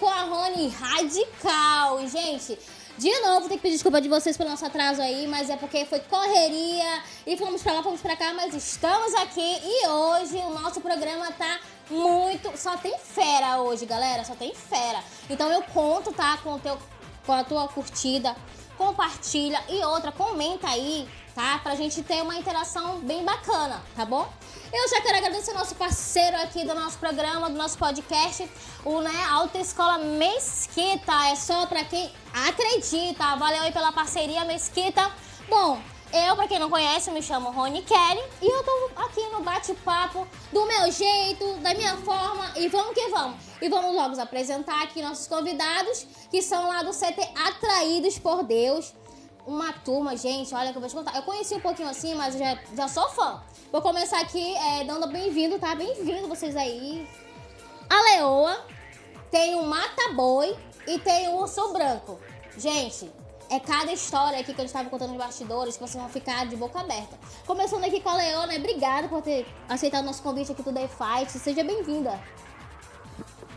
com a Rony Radical. Gente, de novo, tem que pedir desculpa de vocês pelo nosso atraso aí, mas é porque foi correria e fomos pra lá, fomos pra cá, mas estamos aqui e hoje o nosso programa tá muito. Só tem fera hoje, galera, só tem fera. Então eu conto, tá, com, teu, com a tua curtida, compartilha e outra, comenta aí, tá? Pra gente ter uma interação bem bacana, tá bom? Eu já quero agradecer nosso parceiro aqui do nosso programa, do nosso podcast, o né, Alta Escola Mesquita. É só pra quem acredita. Valeu aí pela parceria, Mesquita. Bom, eu, pra quem não conhece, me chamo Rony Kelly e eu tô aqui no bate-papo do meu jeito, da minha forma e vamos que vamos. E vamos logo apresentar aqui nossos convidados que são lá do CT Atraídos por Deus. Uma turma, gente, olha que eu vou te contar. Eu conheci um pouquinho assim, mas já, já sou fã. Vou começar aqui é, dando bem-vindo, tá? Bem-vindo vocês aí. A Leoa, tem o Mata Boi e tem o Urso Branco. Gente, é cada história aqui que eu estava contando nos bastidores que vocês vão ficar de boca aberta. Começando aqui com a Leoa, né? Obrigada por ter aceitado nosso convite aqui do Day Fight. Seja bem-vinda.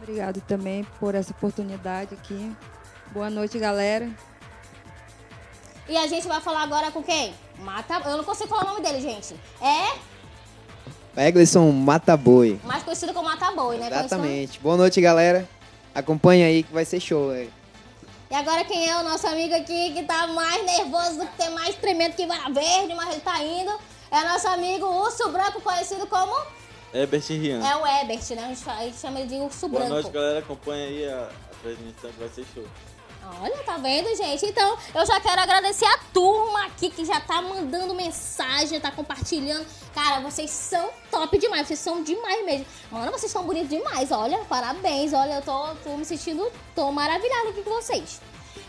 Obrigado também por essa oportunidade aqui. Boa noite, galera. E a gente vai falar agora com quem? Mata. Eu não consigo falar o nome dele, gente. É Eglisson Mataboi. mais conhecido como Mata Boi, né? Exatamente. Boa noite, galera. Acompanha aí que vai ser show, velho. E agora quem é o nosso amigo aqui que tá mais nervoso do que tem mais tremendo que vara verde, mas ele tá indo. É nosso amigo Urso Branco, conhecido como. Herbert Rian. É o Ebert, né? A gente, chama ele de Urso Boa Branco. noite, galera. Acompanha aí a, a transmissão que vai ser show. Olha, tá vendo, gente? Então, eu já quero agradecer a turma aqui que já tá mandando mensagem, tá compartilhando. Cara, vocês são top demais, vocês são demais mesmo. Mano, vocês são bonitos demais, olha, parabéns. Olha, eu tô, tô me sentindo, tô maravilhada aqui com vocês.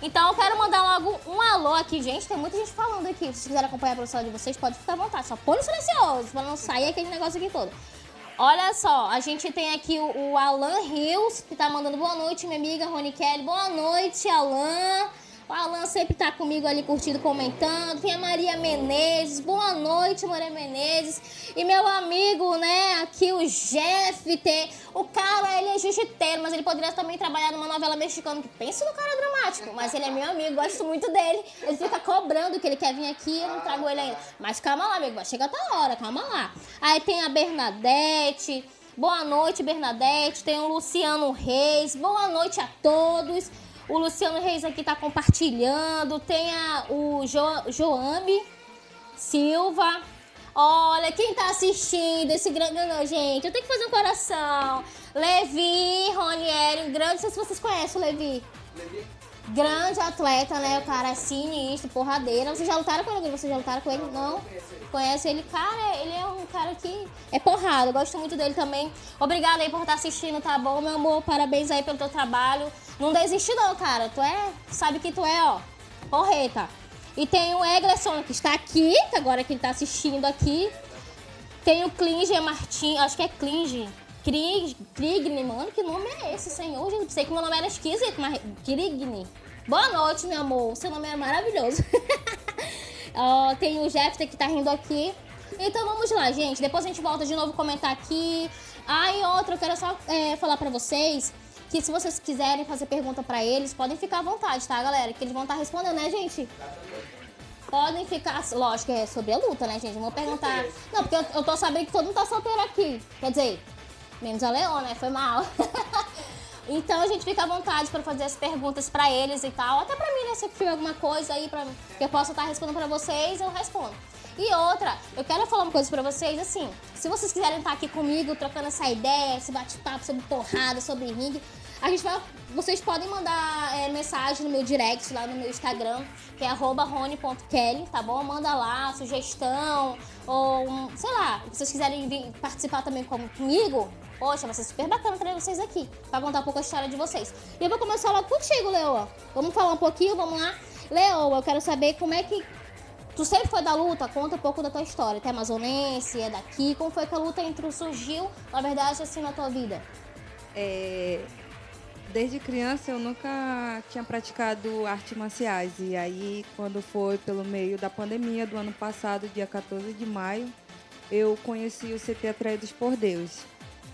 Então, eu quero mandar logo um alô aqui, gente. Tem muita gente falando aqui. Se vocês quiserem acompanhar a produção de vocês, pode ficar à vontade. Só põe no silencioso, pra não sair aquele negócio aqui todo. Olha só, a gente tem aqui o, o Alan Rios, que tá mandando boa noite, minha amiga Rony Kelly. Boa noite, Alan. O Alan sempre tá comigo ali curtindo, comentando. Tem a Maria Menezes. Boa noite, Maria Menezes. E meu amigo, né, aqui o Jeff. O cara, ele é jiu-jiteiro, mas ele poderia também trabalhar numa novela mexicana. Que pensa no cara dramático. Mas ele é meu amigo, gosto muito dele. Ele fica cobrando que ele quer vir aqui eu não trago ele ainda. Mas calma lá, amigo, vai chegar a hora, calma lá. Aí tem a Bernadette. Boa noite, Bernadette. Tem o Luciano Reis. Boa noite a todos. O Luciano Reis aqui tá compartilhando. Tem a, o jo, Joame Silva. Olha, quem tá assistindo esse grande. Não, gente, eu tenho que fazer um coração. Levi, Ronieri, um grande. Não sei se vocês conhecem o Levi. Grande atleta, né? O cara é sinistro, porradeira. Vocês já lutaram com ele? Vocês já lutaram com ele? Não? Conhece ele? Cara, ele é um cara que é porrada. Eu gosto muito dele também. Obrigada aí por estar assistindo, tá bom, meu amor? Parabéns aí pelo teu trabalho. Não desiste não, cara. Tu é... Sabe que tu é, ó. Porreta. E tem o Eglerson, que está aqui, que agora que ele tá assistindo aqui. Tem o Klinge Martins, acho que é Klinge. Krigne, mano, que nome é esse, senhor? Gente, sei que meu nome era esquisito, mas Krigne. Boa noite, meu amor. Seu nome é maravilhoso. Ó, tem o Jefferson que tá rindo aqui. Então vamos lá, gente. Depois a gente volta de novo comentar aqui. Ah, e outra, eu quero só é, falar pra vocês que se vocês quiserem fazer pergunta pra eles, podem ficar à vontade, tá, galera? Que eles vão estar respondendo, né, gente? Podem ficar. Lógico, é sobre a luta, né, gente? Vou perguntar. Não, porque eu, eu tô sabendo que todo mundo tá solteiro aqui. Quer dizer, menos a Leon, né? Foi mal. então a gente fica à vontade para fazer as perguntas pra eles e tal. Até pra mim, né? Se tiver alguma coisa aí pra, que eu possa estar respondendo pra vocês, eu respondo. E outra, eu quero falar uma coisa pra vocês, assim, se vocês quiserem estar aqui comigo, trocando essa ideia, esse bate-papo sobre porrada, sobre ringue, a gente vai. Vocês podem mandar é, mensagem no meu direct lá no meu Instagram, que é rony.kelly, tá bom? Manda lá, sugestão, ou sei lá, se vocês quiserem vir participar também com- comigo, poxa, vai ser super bacana ter vocês aqui, pra contar um pouco a história de vocês. E eu vou começar logo contigo, Leoa. Vamos falar um pouquinho, vamos lá. Leoa, eu quero saber como é que. Tu sempre foi da luta? Conta um pouco da tua história. Tu é amazonense, é daqui. Como foi que a luta entrou, surgiu, na verdade, assim, na tua vida? É, desde criança eu nunca tinha praticado artes marciais. E aí, quando foi pelo meio da pandemia do ano passado, dia 14 de maio, eu conheci o CT Atraídos por Deus.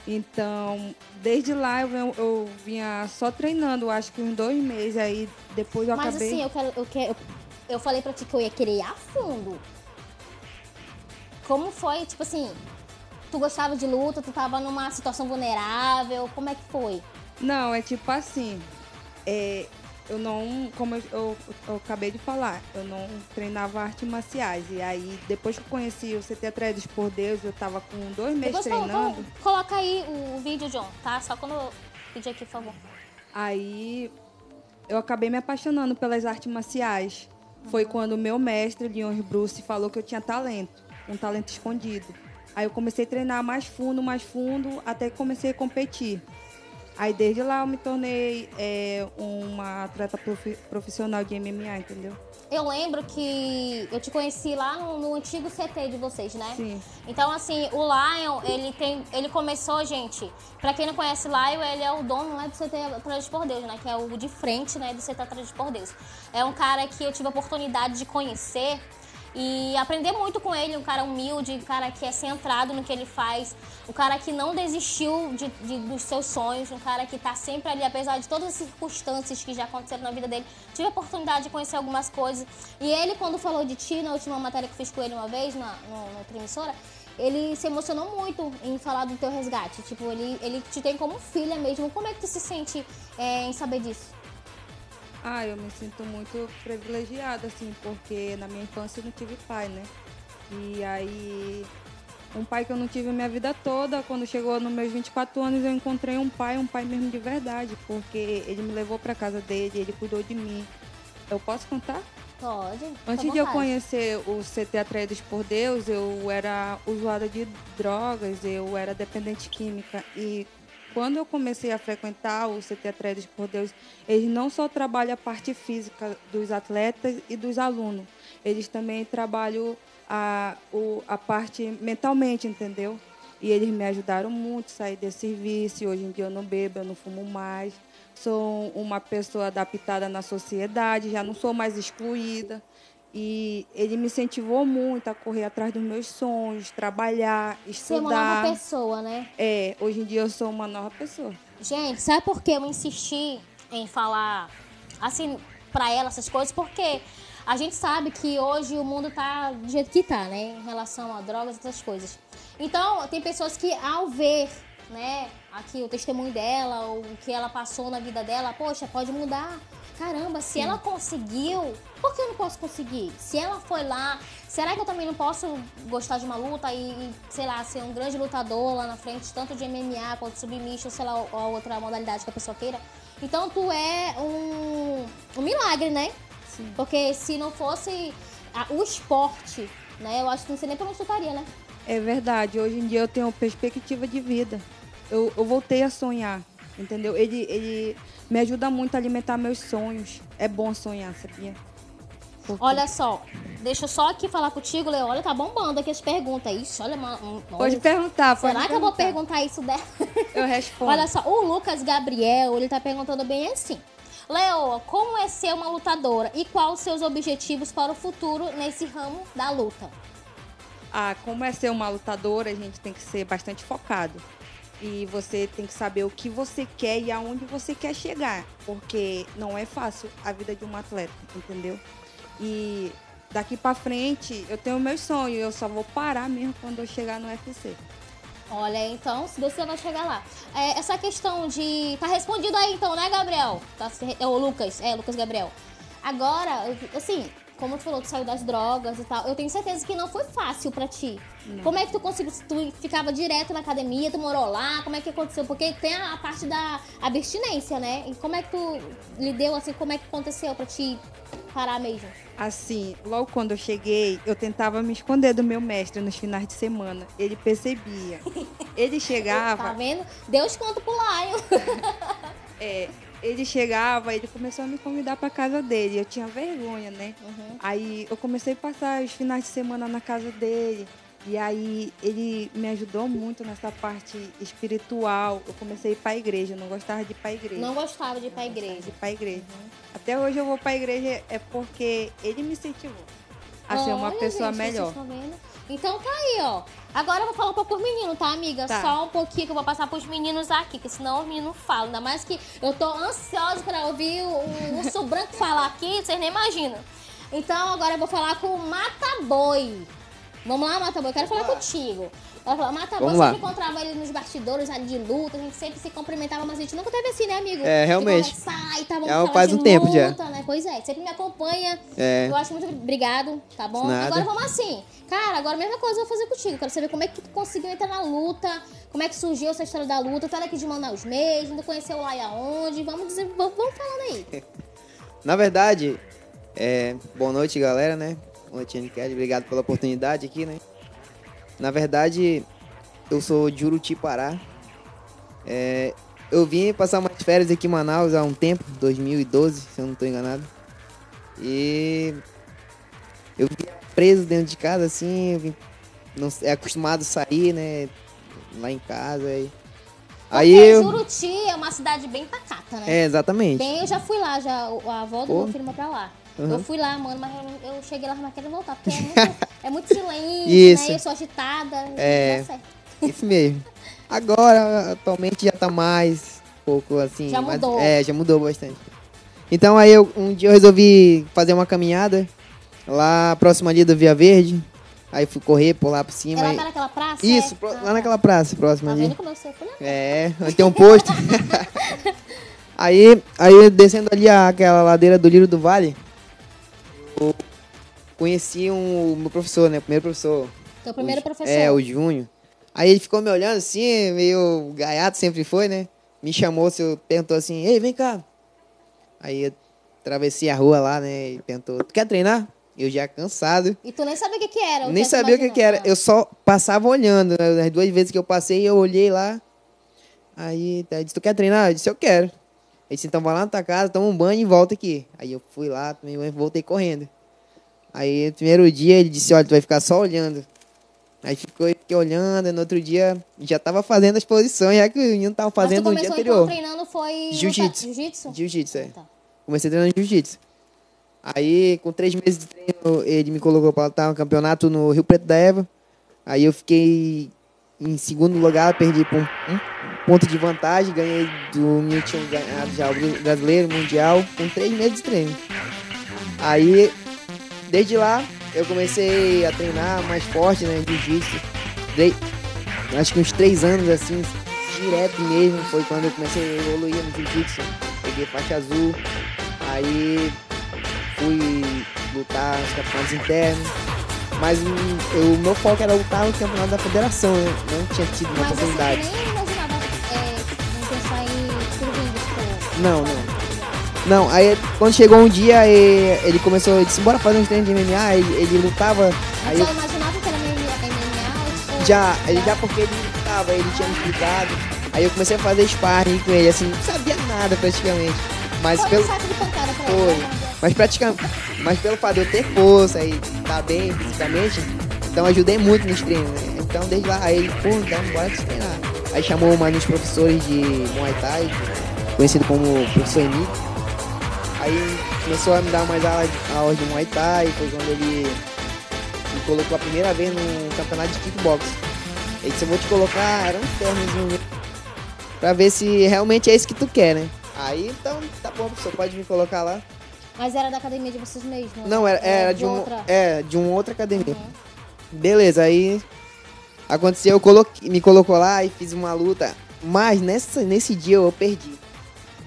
Então, desde lá eu, eu vinha só treinando, acho que uns dois meses. Aí depois eu Mas acabei. assim, eu quero, eu quero. Eu falei pra ti que eu ia querer ir a fundo. Como foi, tipo assim, tu gostava de luta, tu tava numa situação vulnerável, como é que foi? Não, é tipo assim. é, eu não, como eu, eu- eu acabei de falar, eu não treinava artes marciais. E aí, depois que eu conheci o CT Atraídos por Deus, eu tava com dois meses Depois treinando. colo- coloca aí o vídeo, John, tá? Só quando eu pedir aqui, por favor. Aí eu acabei me apaixonando pelas artes marciais. Foi quando o meu mestre, Leon Bruce, falou que eu tinha talento, um talento escondido. Aí eu comecei a treinar mais fundo, mais fundo, até que comecei a competir. Aí desde lá eu me tornei é, uma atleta profi- profissional de MMA, entendeu? Eu lembro que eu te conheci lá no, no antigo CT de vocês, né? Sim. Então, assim, o Lion, ele tem. Ele começou, gente. Pra quem não conhece Lion, ele é o dono né, do CT Atrás por Deus, né? Que é o de frente, né, do CT Atrás por Deus. É um cara que eu tive a oportunidade de conhecer e aprender muito com ele, um cara humilde, um cara que é centrado no que ele faz, um cara que não desistiu de, de- dos seus sonhos, um cara que tá sempre ali, apesar de todas as circunstâncias que já aconteceram na vida dele. Tive a oportunidade de conhecer algumas coisas. E ele, quando falou de ti, na última matéria que fiz com ele uma vez, na, no, na outra emissora, ele se emocionou muito em falar do teu resgate. Tipo, ele, ele te tem como filha mesmo. Como é que tu se sente é, em saber disso? Ah, eu me sinto muito privilegiada, assim, porque na minha infância eu não tive pai, né? E aí, um pai que eu não tive minha vida toda, quando chegou nos meus 24 anos, eu encontrei um pai, um pai mesmo de verdade, porque ele me levou pra casa dele, ele cuidou de mim. Eu posso contar? Pode. Antes de eu conhecer o CT Atraídos por Deus, eu era usuária de drogas, eu era dependente química. E quando eu comecei a frequentar o CT Atraídos por Deus, eles não só trabalham a parte física dos atletas e dos alunos, eles também trabalham a, a parte mentalmente, entendeu? E eles me ajudaram muito a sair desse vício. Hoje em dia eu não bebo, eu não fumo mais. Sou uma pessoa adaptada na sociedade, já não sou mais excluída. E ele me incentivou muito a correr atrás dos meus sonhos, trabalhar, Ser uma nova estudar. pessoa, né? É, hoje em dia eu sou uma nova pessoa. Gente, sabe por que eu insisti em falar assim pra ela essas coisas? Porque a gente sabe que hoje o mundo tá do jeito que tá, né? Em relação a drogas e essas coisas. Então, tem pessoas que ao ver, né, aqui o testemunho dela, ou o que ela passou na vida dela, poxa, pode mudar. Caramba, se ela conseguiu, por que eu não posso conseguir? Se ela foi lá, será que eu também não posso gostar de uma luta e, sei lá, ser um grande lutador lá na frente, tanto de MMA quanto submission, sei lá, ou a outra modalidade que a pessoa queira? Então tu é um, um milagre, né? Sim. Porque se não fosse a- o esporte, né? Eu acho que não sei nem pra onde estaria, né? É verdade, hoje em dia eu tenho perspectiva de vida. Eu, eu voltei a sonhar, entendeu? Ele, ele me ajuda muito a alimentar meus sonhos. É bom sonhar, sabia? Porque- Olha só, deixa eu só aqui falar contigo, Leo. Olha, tá bombando aqui as perguntas. Ixi, olha, um, Pode perguntar, pode Será que eu vou perguntar. perguntar isso dela? Eu respondo. Olha só, o Lucas Gabriel, ele tá perguntando bem assim. Leoa, como é ser uma lutadora e quais os seus objetivos para o futuro nesse ramo da luta? Ah, como é ser uma lutadora, a gente tem que ser bastante focado. E você tem que saber o que você quer e aonde você quer chegar. Porque não é fácil a vida de um atleta, entendeu? E daqui pra frente, eu tenho meus sonhos. Eu só vou parar mesmo quando eu chegar no UFC. Olha, então, se você vai chegar lá. É, essa questão de. Tá respondido aí, então, né, Gabriel? Tá, é o Lucas, é, Lucas Gabriel. Agora, assim, como tu falou, tu saiu das drogas e tal, eu tenho certeza que não foi fácil pra ti. Como é que tu conseguiu? Tu ficava direto na academia, tu morou lá, como é que aconteceu? Porque tem a, a parte da abstinência, né? E como é que tu lidou, assim, como é que aconteceu pra ti parar mesmo? Assim, logo quando eu cheguei, eu tentava me esconder do meu mestre nos finais de semana. Ele percebia. Ele Tá chegava, vendo? Deus conta pro Lion. é, ele chegava, ele começou a me convidar pra casa dele. Eu tinha vergonha, né? Uhum. Aí eu comecei a passar os finais de semana na casa dele. E aí ele me ajudou muito nessa parte espiritual. Eu comecei a ir pra igreja, eu não gostava de ir pra igreja. Não gostava de ir pra de igreja. ir pra igreja. Até hoje eu vou pra igreja é porque ele me incentivou a ser uma pessoa gente, melhor. Então tá aí, ó. Agora eu vou falar um pouco pros meninos, tá, amiga? Tá. Só um pouquinho que eu vou passar pros meninos aqui, que senão os meninos falam. Ainda mais que eu tô ansiosa pra ouvir o, o urso branco falar aqui, vocês nem imaginam. Então agora eu vou falar com o Mata Boi. Vamos lá, Mata Boi, eu quero falar contigo. Eu falo, Mata Boi, Vamos eu lá. sempre encontrava ele nos bastidores ali de luta, a gente sempre se cumprimentava, mas a gente nunca teve assim, né, amigo? É, De realmente. tal, vamos Já falar faz um tempo já. luta, Né? Pois é, sempre me acompanha. É. Eu acho muito obrigado, tá bom? Nada. Agora vamos assim. Cara, agora a mesma coisa eu vou fazer contigo. Quero saber como é que tu conseguiu entrar na luta, como é que surgiu essa história da luta. Tu era aqui de Manaus mesmo, tu conheceu lá e aonde. Vamos dizer, vamos, vamos falando aí. Na verdade, é, boa noite, galera, né? Boa noite, Nicele. Obrigado pela oportunidade aqui, né? Na verdade, eu sou de Juruti, Pará. É, eu vim passar umas férias aqui em Manaus há um tempo, 2012, se eu não estou enganado. E eu vim preso dentro de casa, assim, eu vim, não, é acostumado a sair, né? Lá em casa. E... Aí Porque eu... Juruti é uma cidade bem pacata, né? É, exatamente. Bem, eu já fui lá, já, a avó do Pô. meu filho pra lá. Uhum. Eu fui lá, mano, mas eu, eu cheguei lá mas querendo voltar, porque é muito, é muito silêncio, Isso. né? Eu sou agitada, É. Isso mesmo. Agora, atualmente já tá mais um pouco assim. Já mudou. é, já mudou bastante. Então aí eu, um dia eu resolvi fazer uma caminhada lá próximo ali do Via Verde. Aí fui correr por lá por cima. Ela e- tá naquela praça? Isso, é? pro- Ah, lá naquela praça próxima Tá ali. como eu sei? É, tem um posto. aí, aí descendo ali aquela ladeira do Lírio do Vale, eu conheci um, o meu professor, né? O primeiro professor. Teu primeiro O- professor. É, o Júnior. Aí ele ficou me olhando assim, meio gaiato sempre foi, né? Me chamou, se perguntou assim, ei, vem cá. Aí eu atravessei a rua lá, né? E perguntou, tu quer treinar? Eu já cansado. E tu nem sabia o que, que era? Nem sabia o que, que era. Eu só passava olhando. né? As duas vezes que eu passei, eu olhei lá. Aí ele disse, tu quer treinar? Eu disse, eu quero. Ele disse, então vai lá na tua casa, toma um banho e volta aqui. Aí eu fui lá, tomei banho e voltei correndo. Aí no primeiro dia ele disse, olha, tu vai ficar só olhando. Aí ficou fiquei olhando, e no outro dia já tava fazendo as posições, já que o menino tava Mas fazendo no dia começou então anterior. treinando foi... Jiu-jitsu. Jiu-jitsu? Jiu-jitsu, é. Tá. Comecei treinando jiu-jitsu. Aí, com três meses de treino, ele me colocou para lutar um campeonato no Rio Preto da Eva. Aí eu fiquei em segundo lugar, perdi por um, ponto de vantagem, ganhei do meu time ganhado já o brasileiro, mundial, com três meses de treino. Aí, desde lá, eu comecei a treinar mais forte, né, jiu-jitsu. Dei- Acho que uns três anos, assim, direto mesmo, foi quando eu comecei a evoluir no jiu-jitsu. Peguei faixa azul, aí fui lutar nos campeonatos internos. Mas o meu foco era lutar no campeonato da federação, né? Não tinha tido uma Mas oportunidade. nem Não, não. Não, aí quando chegou um dia, ele começou, ele disse, bora fazer uns treinos de MMA, ele, ele lutava, aí já eu- imaginava que era MMA? Tipo, já, ele já porque ele lutava, ele tinha me explicado. Aí eu comecei a fazer sparring com ele, assim, não sabia nada praticamente. Mas Foi pelo. um Foi. ele. né? Mas praticamente. Mas pelo fato de eu ter força e estar bem fisicamente, então ajudei muito nos treinos, né? Então desde lá, aí ele, pô, então bora te treinar. Aí chamou mais uns professores de Muay Thai, conhecido como professor Henrique. Aí começou a me dar mais aulas, aulas de Muay Thai, foi quando ele me colocou a primeira vez num campeonato de kickbox. Ele disse, eu vou te colocar, era um terno pra ver se realmente é isso que tu quer, né? Aí então, tá bom, professor, pode me colocar lá. Mas era da academia de vocês mesmos? Não, era, né? era de, um, outra. é, de uma outra academia. Uhum. Beleza, aí aconteceu, eu coloquei, me colocou lá e fiz uma luta. Mas nessa, nesse dia eu perdi.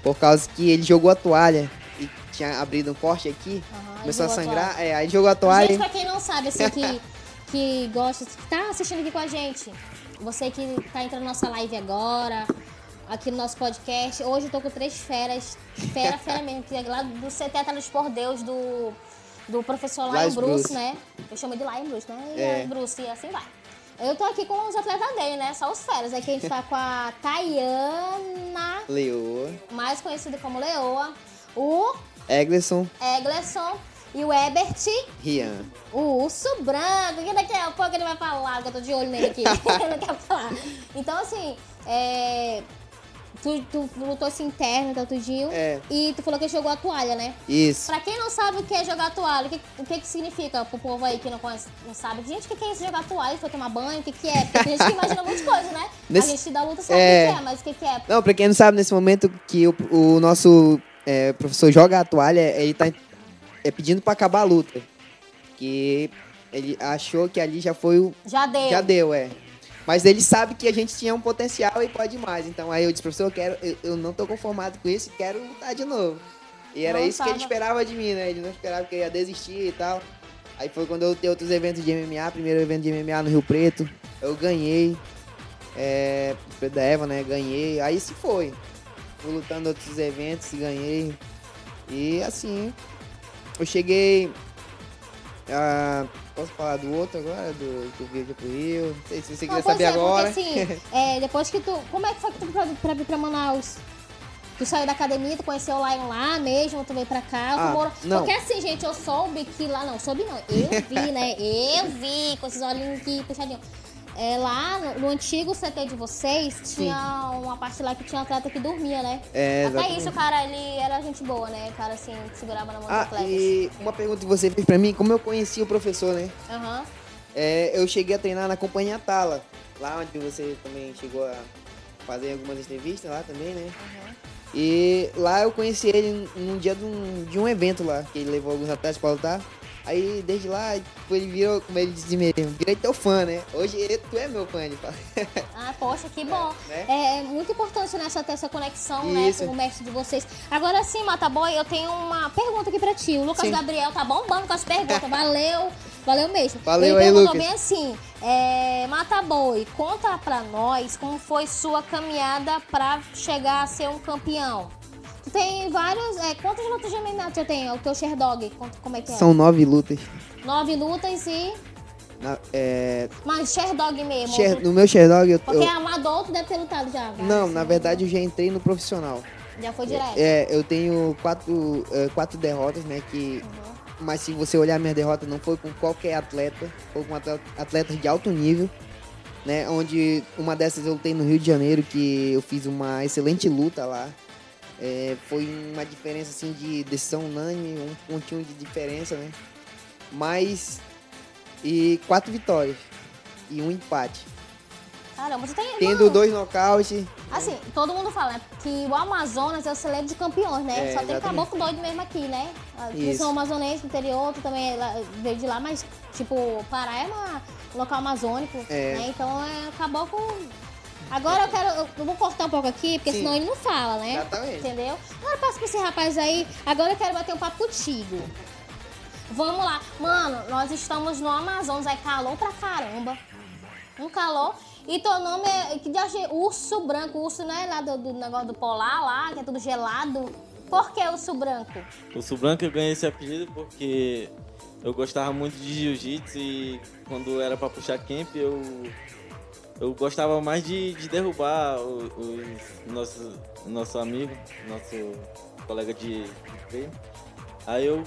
Por causa que ele jogou a toalha e tinha abrido um corte aqui. Aham, começou a sangrar. É, aí jogou a toalha. Gente, pra quem não sabe, assim, que, que gosta, que tá assistindo aqui com a gente, você que tá entrando na nossa live agora, aqui no nosso podcast, hoje eu tô com três feras, fera, fera mesmo, que é lá do CT Atletas por Deus, do, do professor Lion Bruce, Bruce. né? Eu chamo de Lion Bruce, né? E É. a Bruce, e assim vai. Eu tô aqui com os atletas dele, né? Só os feras. Aqui a gente tá com a Tayana, Leoa, mais conhecida como Leoa, o Eglerson, Eglerson e o Ebert. Rian. O urso branco, que daqui a pouco ele vai falar, que eu tô de olho nele aqui. ele não quer falar. Então, assim, é, Tu, tu lutou esse interno, tá tudinho. É. E tu falou que jogou a toalha, né? Isso. Pra quem não sabe o que é jogar toalha, o que, o que, que significa pro povo aí que não, conhece, não sabe? Gente, o que, que é isso jogar toalha? Foi tomar banho? O que, que é? Porque tem gente que imagina um monte de coisa, né? Nesse- A gente da luta sabe É. o que, que é, mas o que, que é? Não, pra quem não sabe, nesse momento que o, o nosso é, professor joga a toalha, ele tá é, pedindo pra acabar a luta. Que ele achou que ali já foi o. Já deu. Já deu, é. Mas ele sabe que a gente tinha um potencial e pode mais. Então aí eu disse, professor, eu, quero, eu, eu não tô conformado com isso e quero lutar de novo. E era Não isso que ele esperava de mim, né? Ele não esperava que eu ia desistir e tal. Aí foi quando eu lutei outros eventos de MMA, primeiro evento de MMA no Rio Preto, eu ganhei. É, da Eva, né? Ganhei. Aí se foi. Fui lutando outros eventos e ganhei. E assim, eu cheguei. A- posso falar do outro agora? Do que eu vi aqui pro Rio? Não sei se você Não, pois saber é, agora. Porque, assim, é, depois que tu. Como é que foi que tu pra, pra vir pra Manaus? Tu saiu da academia, tu conheceu o Lion lá mesmo, tu veio pra cá, tu Ah, não. Porque assim, gente, eu soube que lá. Não, soube não. Eu vi, né? Eu vi, com esses olhinhos aqui puxadinhos. É, lá no, no antigo CT de vocês, tinha uma parte lá que tinha um atleta que dormia, né? É, Até exatamente. isso, o cara, ele era gente boa, né? O cara, assim, segurava na mão do Ah, atleta. e uma pergunta que você fez pra mim, como eu conheci o professor, né? Aham. É, eu cheguei a treinar na companhia Tala, lá onde você também chegou a fazer algumas entrevistas lá também, né? E lá eu conheci ele num dia de um, de um evento lá, que ele levou alguns atletas pra lutar. Aí desde lá, tipo, ele virou, como ele disse mesmo, virei teu fã, né? Hoje ele- tu é meu fã, ele fala. Ah, poxa, que bom. né? É, é muito importante nessa ter essa conexão, né, Isso. com o mestre de vocês. Agora sim, Mataboy, eu tenho uma pergunta aqui pra ti. O Lucas Sim. Gabriel tá bombando com as perguntas. Valeu, valeu mesmo. Valeu Ele aí, perguntou Lucas. bem assim: é, Mataboy, conta pra nós como foi sua caminhada pra chegar a ser um campeão. Tem vários. É, quantas lutas de MMA tu tem? O teu Sherdog? Como é que é? São nove lutas. Nove lutas e. Na- é, Mas Sherdog mesmo. Sher- no meu Sherdog, eu, Porque eu- amador, tu deve ter lutado já. vários, Não, né? na verdade eu já entrei no profissional. Já foi direto. É, eu tenho quatro, é, quatro derrotas, né? Que, Mas se você olhar minha derrota, não foi com qualquer atleta, foi com atle- atletas de alto nível, né? Onde uma dessas eu lutei no Rio de Janeiro, que eu fiz uma excelente luta lá. É, foi uma diferença assim de decisão unânime, um pontinho de diferença, né? Mas. E quatro vitórias. E um empate. Caramba, tu tem. Tendo mano, dois nocautes. Assim, todo mundo fala né, que o Amazonas é o celeiro de campeões, né? É, Só tem exatamente. caboclo doido mesmo aqui, né? Eu Isso. sou amazonense do interior, tu também é veio de lá, mas, tipo, Pará é uma- um local amazônico, É. né? Então é caboclo. Agora eu quero. Eu vou cortar um pouco aqui, porque Sim. senão ele não fala, né? Exatamente. Entendeu? Agora passa pra esse rapaz aí. Agora eu quero bater um papo contigo. Vamos lá. Mano, nós estamos no Amazonas, é calor pra caramba. Um calor. E teu nome é. Que de urso branco. Urso não é lá do, do negócio do polar lá, que é tudo gelado. Por que urso branco? O Sul Branco eu ganhei esse apelido porque eu gostava muito de jiu-jitsu e quando era pra puxar camp eu, eu gostava mais de, de derrubar o, os nosso, nosso amigo, nosso colega de, treino. Aí eu.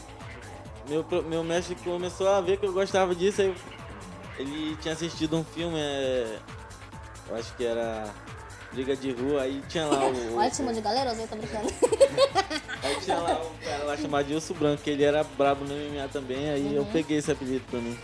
Meu, meu mestre começou a ver que eu gostava disso, aí eu- ele tinha assistido um filme, é, eu acho que era Briga de Rua, aí tinha lá o. Olha, chamou de galeroso, eu tô brincando. Aí tinha lá um cara lá chamado Wilson Branco, que ele era brabo no MMA também, aí eu peguei esse apelido pra mim.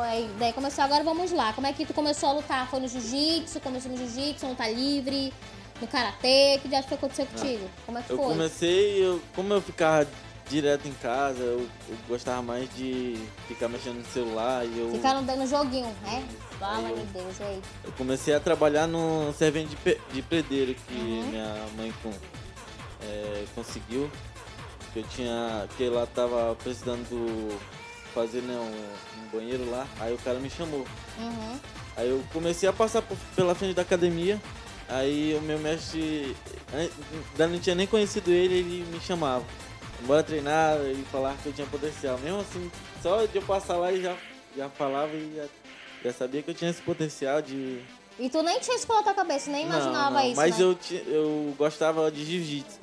Aí, daí começou, agora vamos lá. Como é que tu começou a lutar? Foi no jiu-jitsu? Começou no jiu-jitsu, luta livre? No karatê? Que dia que aconteceu contigo? Como é que Eu foi? comecei, eu, como eu ficava direto em casa, eu, eu gostava mais de ficar mexendo no celular e eu, Ficaram dando joguinho, né? Fala, eu- meu Deus, e aí? eu comecei a trabalhar no servente de, pe- de predeiro que Uhum. minha mãe com- é, conseguiu. Que eu tinha. que ela tava precisando fazer né, um banheiro lá, aí o cara me chamou. Uhum. Aí eu comecei a passar por- pela frente da academia. Aí o meu mestre, ainda não tinha nem conhecido ele, ele me chamava. Bora treinar e falar que eu tinha potencial. Mesmo assim, só de eu passar lá e já, já falava e já, já sabia que eu tinha esse potencial de. E tu nem tinha isso pela tua cabeça, nem imaginava não, não, isso, Mas né? eu, eu gostava de jiu-jitsu.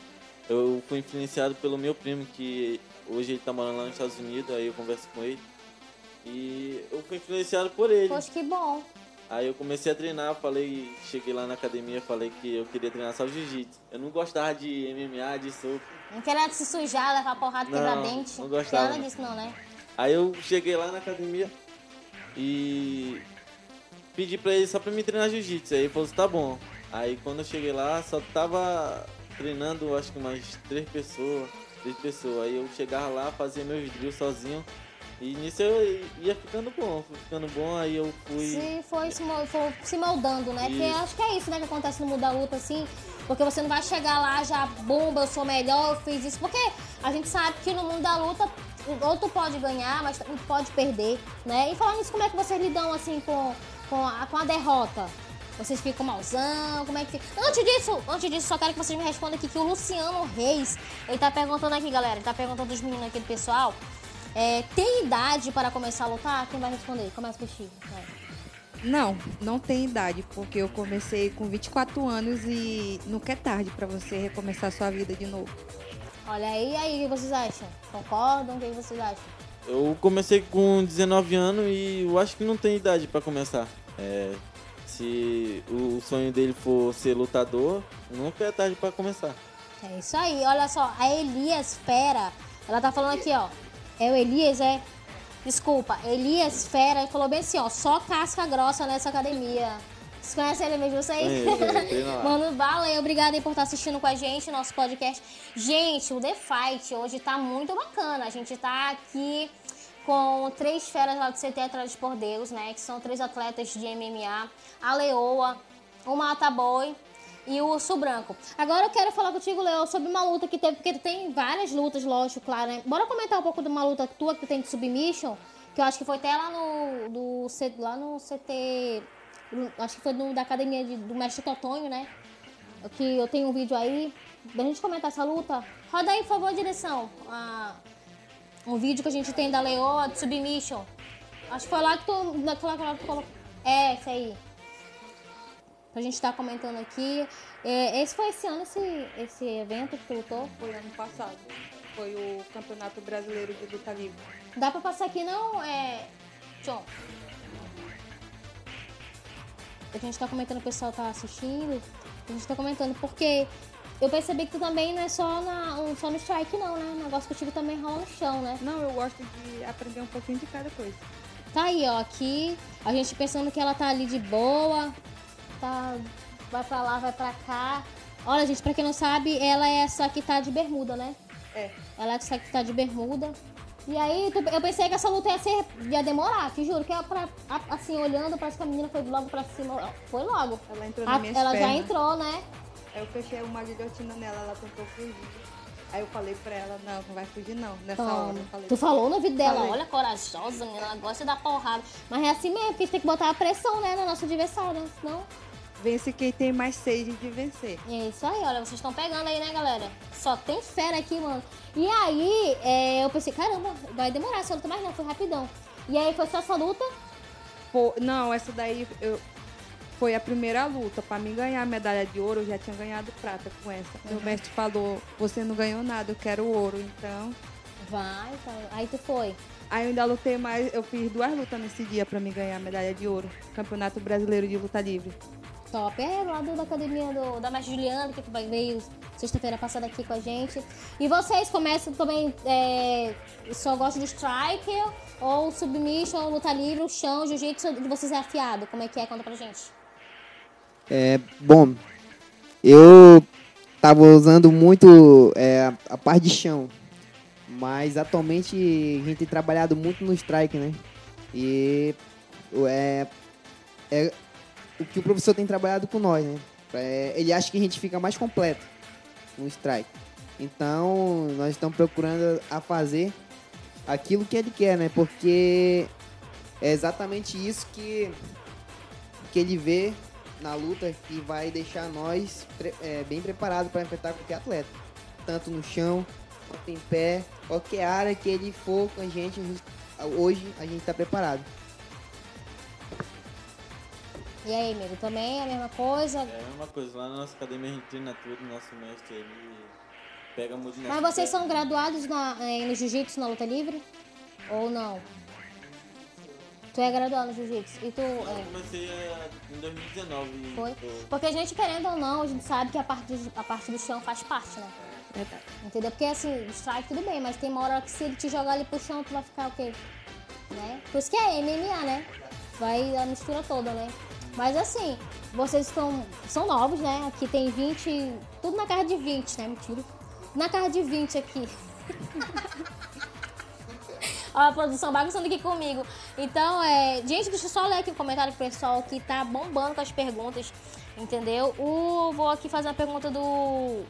Eu fui influenciado pelo meu primo, que hoje ele tá morando lá nos Estados Unidos, aí eu converso com ele. E eu fui influenciado por ele. Poxa, que bom. Aí eu comecei a treinar, falei, cheguei lá na academia, falei que eu queria treinar só jiu-jitsu. Eu não gostava de MMA, de soco. Não queria se sujar, levar porrada, quebrar Não, dente. não gostava, Nada disso não, né? Aí eu cheguei lá na academia e pedi pra ele só pra me treinar jiu-jitsu. Aí ele falou, tá bom. Aí quando eu cheguei lá, só tava treinando, acho que umas três pessoas, três pessoas. Aí eu chegava lá, fazia meus drills sozinho. E nisso eu ia ficando bom, fui ficando bom, aí eu fui. Se foi se, for se moldando, né? Porque Isso. acho que é isso, né, que acontece no mundo da luta, assim. Porque você não vai chegar lá já, bomba, eu sou melhor, eu fiz isso. Porque a gente sabe que no mundo da luta, ou tu pode ganhar, mas tu pode perder, né? E falando nisso, como é que vocês lidam, assim, com, com, a, com a derrota? Vocês ficam malzão? Como é que fica? Antes disso, antes disso, só quero que vocês me respondam aqui que o Luciano Reis, ele tá perguntando aqui, galera, ele tá perguntando dos meninos aqui do pessoal. É, tem idade para começar a lutar? Quem vai responder? Começa com o Chico. vai. Não, não tem idade, porque eu comecei com 24 anos e nunca é tarde pra você recomeçar sua vida de novo. Olha aí, aí, o que vocês acham? Concordam? O que vocês acham? Eu comecei com 19 anos e eu acho que não tem idade pra começar. É, se o sonho dele for ser lutador, nunca é tarde pra começar. É isso aí, olha só, a Elias Fera, ela tá falando aqui, ó. É o Elias, é? Desculpa, Elias Fera falou bem assim, ó, só casca grossa nessa academia. Vocês conhecem ele mesmo, lá. Mano, valeu, obrigada aí por estar assistindo com a gente, nosso podcast. Gente, o The Fight hoje tá muito bacana. A gente tá aqui com três feras lá do CT Atletas por Deus, né? Que são três atletas de MMA. A Leoa, o Mata-Boi e o Urso Branco. Agora eu quero falar contigo, Leo, sobre uma luta que teve, porque tu tem várias lutas, lógico, claro, né? Bora comentar um pouco de uma luta tua que tu tem de submission, que eu acho que foi até lá no, do, lá no CT, acho que foi no, da academia de- do mestre Totonho, né? Que eu tenho um vídeo aí, da gente comentar essa luta. Roda aí, por favor, a direção. Ah, um vídeo que a gente tem da Leoa de submission. Acho que foi lá que tu, naquela que tu colocou. É, esse aí pra gente estar comentando aqui. É, esse foi esse ano, esse, esse evento que tu lutou? Foi ano passado. Foi o Campeonato Brasileiro de Luta Livre. Dá pra passar aqui não, é. John. A gente tá comentando, o pessoal tá assistindo. A gente tá comentando, porque eu percebi que tu também não é só, na, um- só no strike, não, né? O negócio contigo também rola no chão, né? Não, eu gosto de aprender um pouquinho de cada coisa. Tá aí, ó, aqui, a gente pensando que ela tá ali de boa, tá, vai pra lá, vai pra cá. Olha, gente, pra quem não sabe, ela é essa que tá de bermuda, né? É. Ela é essa que tá de bermuda. E aí, eu pensei que essa luta ia, ser, ia demorar, te juro, que é pra, assim, olhando, parece que a menina foi logo pra cima, foi logo. Ela entrou A- nas minhas ela já pernas. entrou, né? Aí eu fechei uma guilhotina nela, ela tentou fugir. Aí eu falei pra ela, não, não vai fugir não. Nessa hora Toma. eu falei. Tu falou no vídeo dela, Falei. olha, corajosa, menina, ela gosta da porrada. Mas é assim mesmo, porque a gente tem que botar a pressão, né, no nosso adversário, né? Senão Vence quem tem mais sede de vencer. É isso aí, olha, vocês estão pegando aí, né, galera? Só tem fera aqui, mano. E aí, é, eu pensei, caramba, vai demorar essa luta, mas não, foi rapidão. E aí foi só essa luta? Pô, não, essa daí eu, foi a primeira luta. Pra mim ganhar a medalha de ouro, eu já tinha ganhado prata com essa. Uhum. Meu mestre falou, você não ganhou nada, eu quero ouro. Então, Vai, tá. aí tu foi. aí eu ainda lutei mais, eu fiz duas lutas nesse dia pra me ganhar a medalha de ouro. Campeonato Brasileiro de Luta Livre. Top. É lá do, da academia do, da Mestre Juliana, que vai- veio sexta-feira passada aqui com a gente. E vocês começam também, é, só gostam de strike, ou submission, luta livre, o chão, jiu-jitsu, de vocês é afiado? Como é que é? Conta pra gente. É, bom, eu tava usando muito é, a parte de chão, mas atualmente a gente tem trabalhado muito no strike, né? E é, é o que o professor tem trabalhado com nós, né? É, ele acha que a gente fica mais completo no strike. Então, nós estamos procurando a fazer aquilo que ele quer, né? Porque é exatamente isso que, que ele vê na luta que vai deixar nós é, bem preparados para enfrentar qualquer atleta. Tanto no chão, quanto em pé, qualquer área que ele for com a gente, a gente- hoje a gente está preparado. E aí, amigo, também é a mesma coisa? É a mesma coisa, lá na nossa academia a gente treina tudo, nosso mestre ele pega muito Mas vocês são graduados na, eh, no jiu-jitsu, na luta livre? Ou não? Tu é graduado no jiu-jitsu. E tu. Eu É, comecei eh, em 2019. e foi? tô- Porque a gente, querendo ou não, a gente sabe que a parte, do, a parte do chão faz parte, né? Verdade. Entendeu? Porque assim, strike tudo bem, mas tem uma hora que se ele te jogar ali pro chão, tu vai ficar o quê? Né? Por isso que é MMA, né? Vai a mistura toda, né? Mas assim, vocês estão, são novos, né? Aqui tem 20, tudo na casa de 20, né? Mentira. Na casa de 20 aqui. Ó, a produção bagunçando aqui comigo. Então, é. Gente, deixa eu só ler aqui o comentário do pessoal que tá bombando com as perguntas. Entendeu? O, vou aqui fazer uma pergunta do.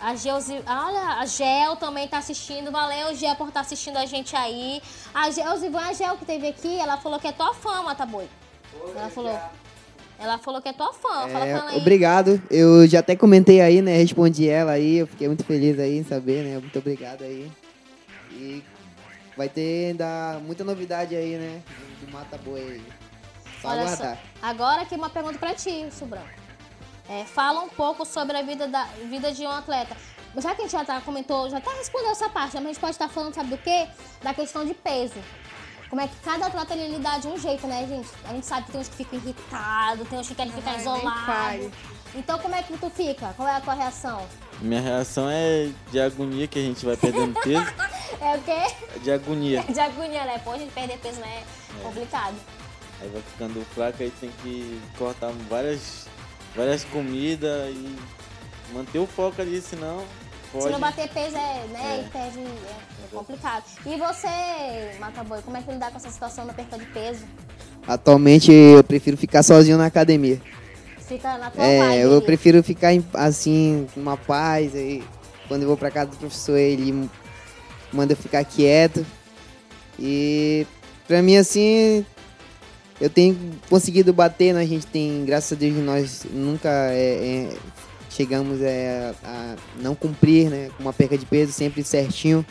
A Gelzi, olha, a Gel também tá assistindo. Valeu, Gel, por estar assistindo a gente aí. A Gelzivan, a Gel que teve aqui, ela falou que é tua fã, Mata Boi. Ela falou. Ela falou que é tua fã. Fala É, com ela aí. obrigado. Eu já até comentei aí, né? Respondi ela aí. Eu fiquei muito feliz aí em saber, né? Muito obrigado aí. E vai ter ainda muita novidade aí, né? Do Mata Boi aí. Só Olha aguardar. só. Agora aqui uma pergunta pra ti, Branco. É, fala um pouco sobre a vida, da, vida de um atleta. Já que a gente já tá, comentou, já tá respondendo essa parte, mas a gente pode estar falando, sabe do quê? Da questão de peso. Como é que cada atleta ele lida de um jeito, né, gente? A gente sabe que tem uns que ficam irritados, tem uns que querem ficar isolados. Então como é que tu fica? Qual é a tua reação? Minha reação é de agonia que a gente vai perdendo peso. É o quê? De agonia. De agonia, né? Pô, a gente perder peso, né? É complicado. Aí vai ficando fraco, aí tem que cortar várias, várias comidas e manter o foco ali, senão pode. Se não bater peso, é, né? É. E perde, é, é complicado. E você, Mata Boi, como é que lidar com essa situação da perda de peso? Atualmente eu prefiro ficar sozinho na academia. Fica na tua É, eu prefiro ficar em- assim, numa paz. Aí, quando eu vou pra casa do professor, ele manda eu ficar quieto. E pra mim, assim, eu tenho conseguido bater, né? A gente tem, graças a Deus, nós nunca é, é, chegamos é, a não cumprir, né? Com uma perca de peso, sempre certinho.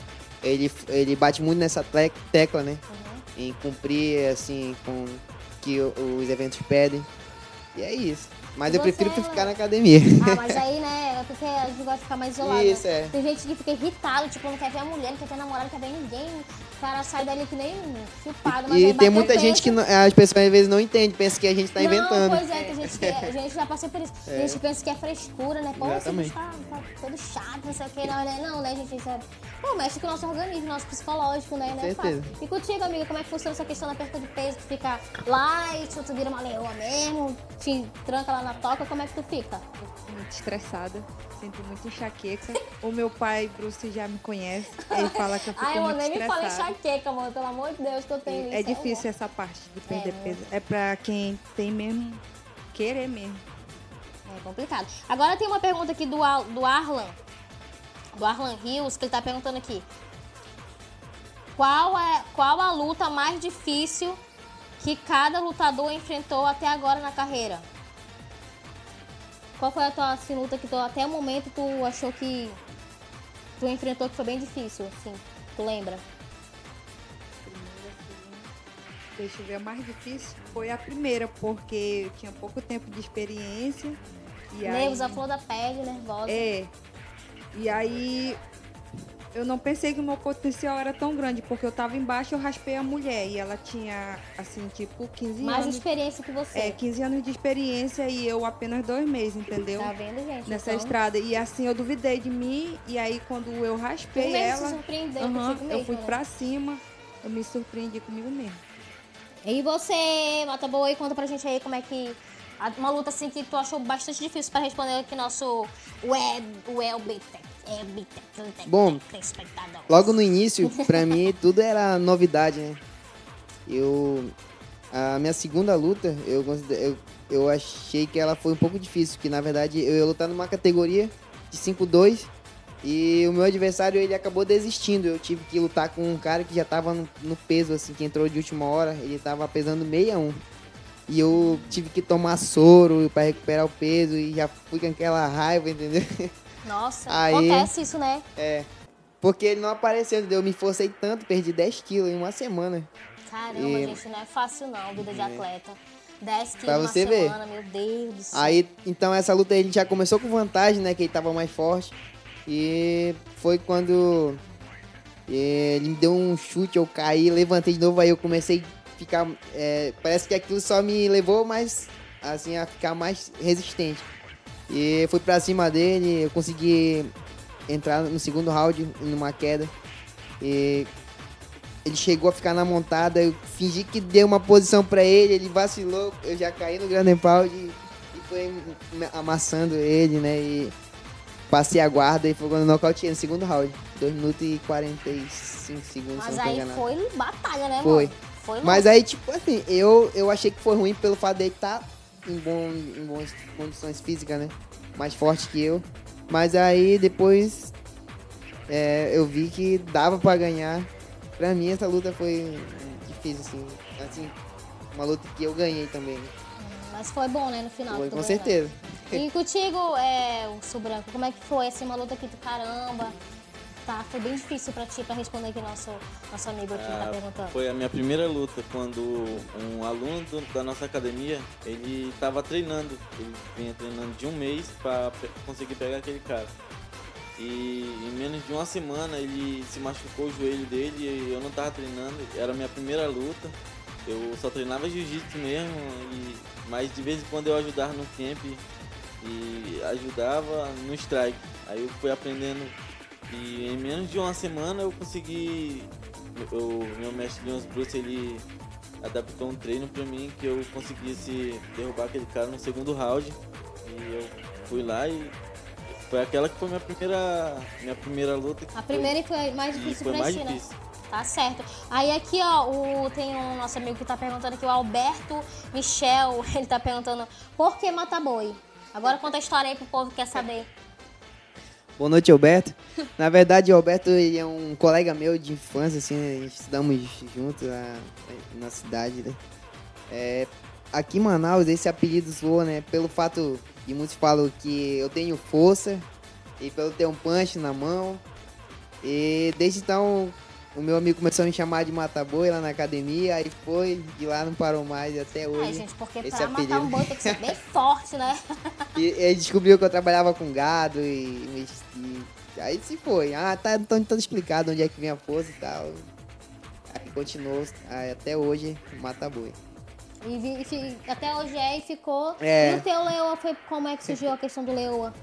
Ele, ele bate muito nessa tecla, né? Uhum. Em cumprir, assim, com o que os eventos pedem. E é isso. Mas E eu prefiro você- ficar na academia. Ah, mas aí, né, é porque a gente gosta de ficar mais isolado. Isso, né? é. Tem gente que fica irritado, tipo, não quer ver a mulher, não quer ver a namorada, não quer ver ninguém. O cara sai dali que nem chupado, mas E tem muita peso. gente que não- as pessoas às vezes não entendem, pensam que a gente tá não, inventando. pois é, tem gente que a gente já passou por isso. Tem gente que pensa que é frescura, né? Pô, Exatamente. bicho tá, tá todo chato, não sei o que. Não, né? Não, né, gente? Isso é... Pô, mexe com o nosso organismo, nosso psicológico, né? Não é certeza. E contigo, amiga, como é que funciona essa questão da perda de peso? Tu fica light, ou tu vira uma leoa mesmo, te tranca lá na toca, como é que tu fica? Muito estressada, sinto muito enxaqueca. O meu pai, Bruce, já me conhece. Ele fala que eu fico muito nem me fala estressada. Enxaqueca. Pelo amor de Deus, que eu tenho isso. É difícil essa parte de perder É, peso. É pra quem tem mesmo, querer mesmo. É complicado. Agora tem uma pergunta aqui do, do Arlan. Do Arlan Rios, que ele tá perguntando aqui. Qual, é, qual a luta mais difícil que cada lutador enfrentou até agora na carreira? Qual foi a tua assim, luta que tu, até o momento tu achou que tu enfrentou que foi bem difícil, assim? Tu lembra? Deixa eu ver, a mais difícil foi a primeira, porque eu tinha pouco tempo de experiência. E aí, Nervos, a flor da pele, nervosa. É. E aí eu não pensei que o meu potencial era tão grande, porque eu tava embaixo e eu raspei a mulher. E ela tinha, assim, tipo, 15 Mais anos. experiência que você. É, 15 anos de experiência e eu apenas dois meses, entendeu? Tá vendo, gente? Nessa Então, estrada. E assim, eu duvidei de mim. E aí, quando eu Tu raspei se ela, surpreendeu contigo mesmo, eu fui né? pra cima. Eu me surpreendi comigo mesmo. E você, Mata Boa, conta pra gente aí como é que. Uma luta assim que tu achou bastante difícil pra responder aqui nosso web, web, web, Bom. Logo no início, pra mim, tudo era novidade, né? Eu. A minha segunda luta, eu, eu, eu achei que ela foi um pouco difícil, que na verdade eu ia lutar numa categoria de 5-2 e o meu adversário ele acabou desistindo. Eu tive que lutar com um cara que já tava no, no peso, assim, que entrou de última hora, ele tava pesando 61. E eu tive que tomar soro pra recuperar o peso e já fui com aquela raiva, entendeu? Nossa, Aí- acontece isso, né? É. Porque ele não apareceu, entendeu? Eu me forcei tanto, perdi 10 quilos em uma semana. Caramba, E- gente, não é fácil não, vida de atleta. 10 quilos Pra você ver. semana, meu Deus do céu. Aí, então essa luta ele já começou com vantagem, né? Que ele tava mais forte. E foi quando ele me deu um chute, eu caí, levantei de novo, aí eu comecei a ficar. é, parece que aquilo só me levou mais assim a ficar mais resistente. E fui pra cima dele, eu consegui entrar no segundo round numa queda. E ele chegou a ficar na montada, eu fingi que dei uma posição pra ele, ele vacilou, eu já caí no grande pound e, e foi amassando ele, né? E passei a guarda e foi quando nocauteei no segundo round. 2 minutos e 45 segundos, se Mas não tô aí enganado. foi batalha, né, Foi. mano? Foi Mas aí, tipo assim, eu, eu achei que foi ruim pelo fato dele estar em, bom, em boas condições físicas, né? Mais forte que eu. Mas aí depois é, eu vi que dava pra ganhar. Pra mim essa luta foi difícil, assim. Assim, uma luta que eu ganhei também. né? Mas foi bom, né, no final. Foi, com certeza. E contigo, é, o Sul Branco, como é que foi assim, uma luta aqui do caramba? Tá, foi bem difícil pra ti, pra responder aqui nosso, nosso amigo aqui que tá Ah, perguntando. Foi a minha primeira luta quando um aluno do- da nossa academia, ele estava treinando. Ele vinha treinando de um mês para conseguir pegar aquele cara. E em menos de uma semana ele se machucou o joelho dele e eu não tava treinando. Era a minha primeira luta. Eu só treinava jiu-jitsu mesmo, e, mas de vez em quando eu ajudava no camp e ajudava no strike. Aí eu fui aprendendo e em menos de uma semana eu consegui. O meu mestre Jones Bruce ele adaptou um treino pra mim que eu conseguisse derrubar aquele cara no segundo round. E eu fui lá e foi aquela que foi minha primeira minha primeira luta. A primeira e foi mais foi, e difícil foi mais ti, né? difícil. Tá certo. Aí aqui, ó, o, tem um nosso amigo que tá perguntando aqui, o Alberto Michel, ele tá perguntando por que mata boi? Agora conta a história aí pro povo que quer saber. Boa noite, Alberto. Na verdade, o Alberto ele é um colega meu de infância, assim, né? estudamos juntos lá na cidade, né? É, aqui em Manaus, esse apelido soou, né? Pelo fato de muitos falam que eu tenho força e pelo ter um punch na mão. E desde então, o meu amigo começou a me chamar de Mataboi lá na academia, aí foi, de lá não parou mais, até hoje. Ai, gente, porque esse pra matar apelido. um boi tem que ser bem forte, né? E ele descobriu que eu trabalhava com gado e, e- aí se foi. Ah, tá então, todo explicado onde é que vem a força e tal. Aí continuou aí, até hoje mata boi. E, e até hoje é e ficou. É. E o teu leoa foi como é que surgiu a questão do leoa?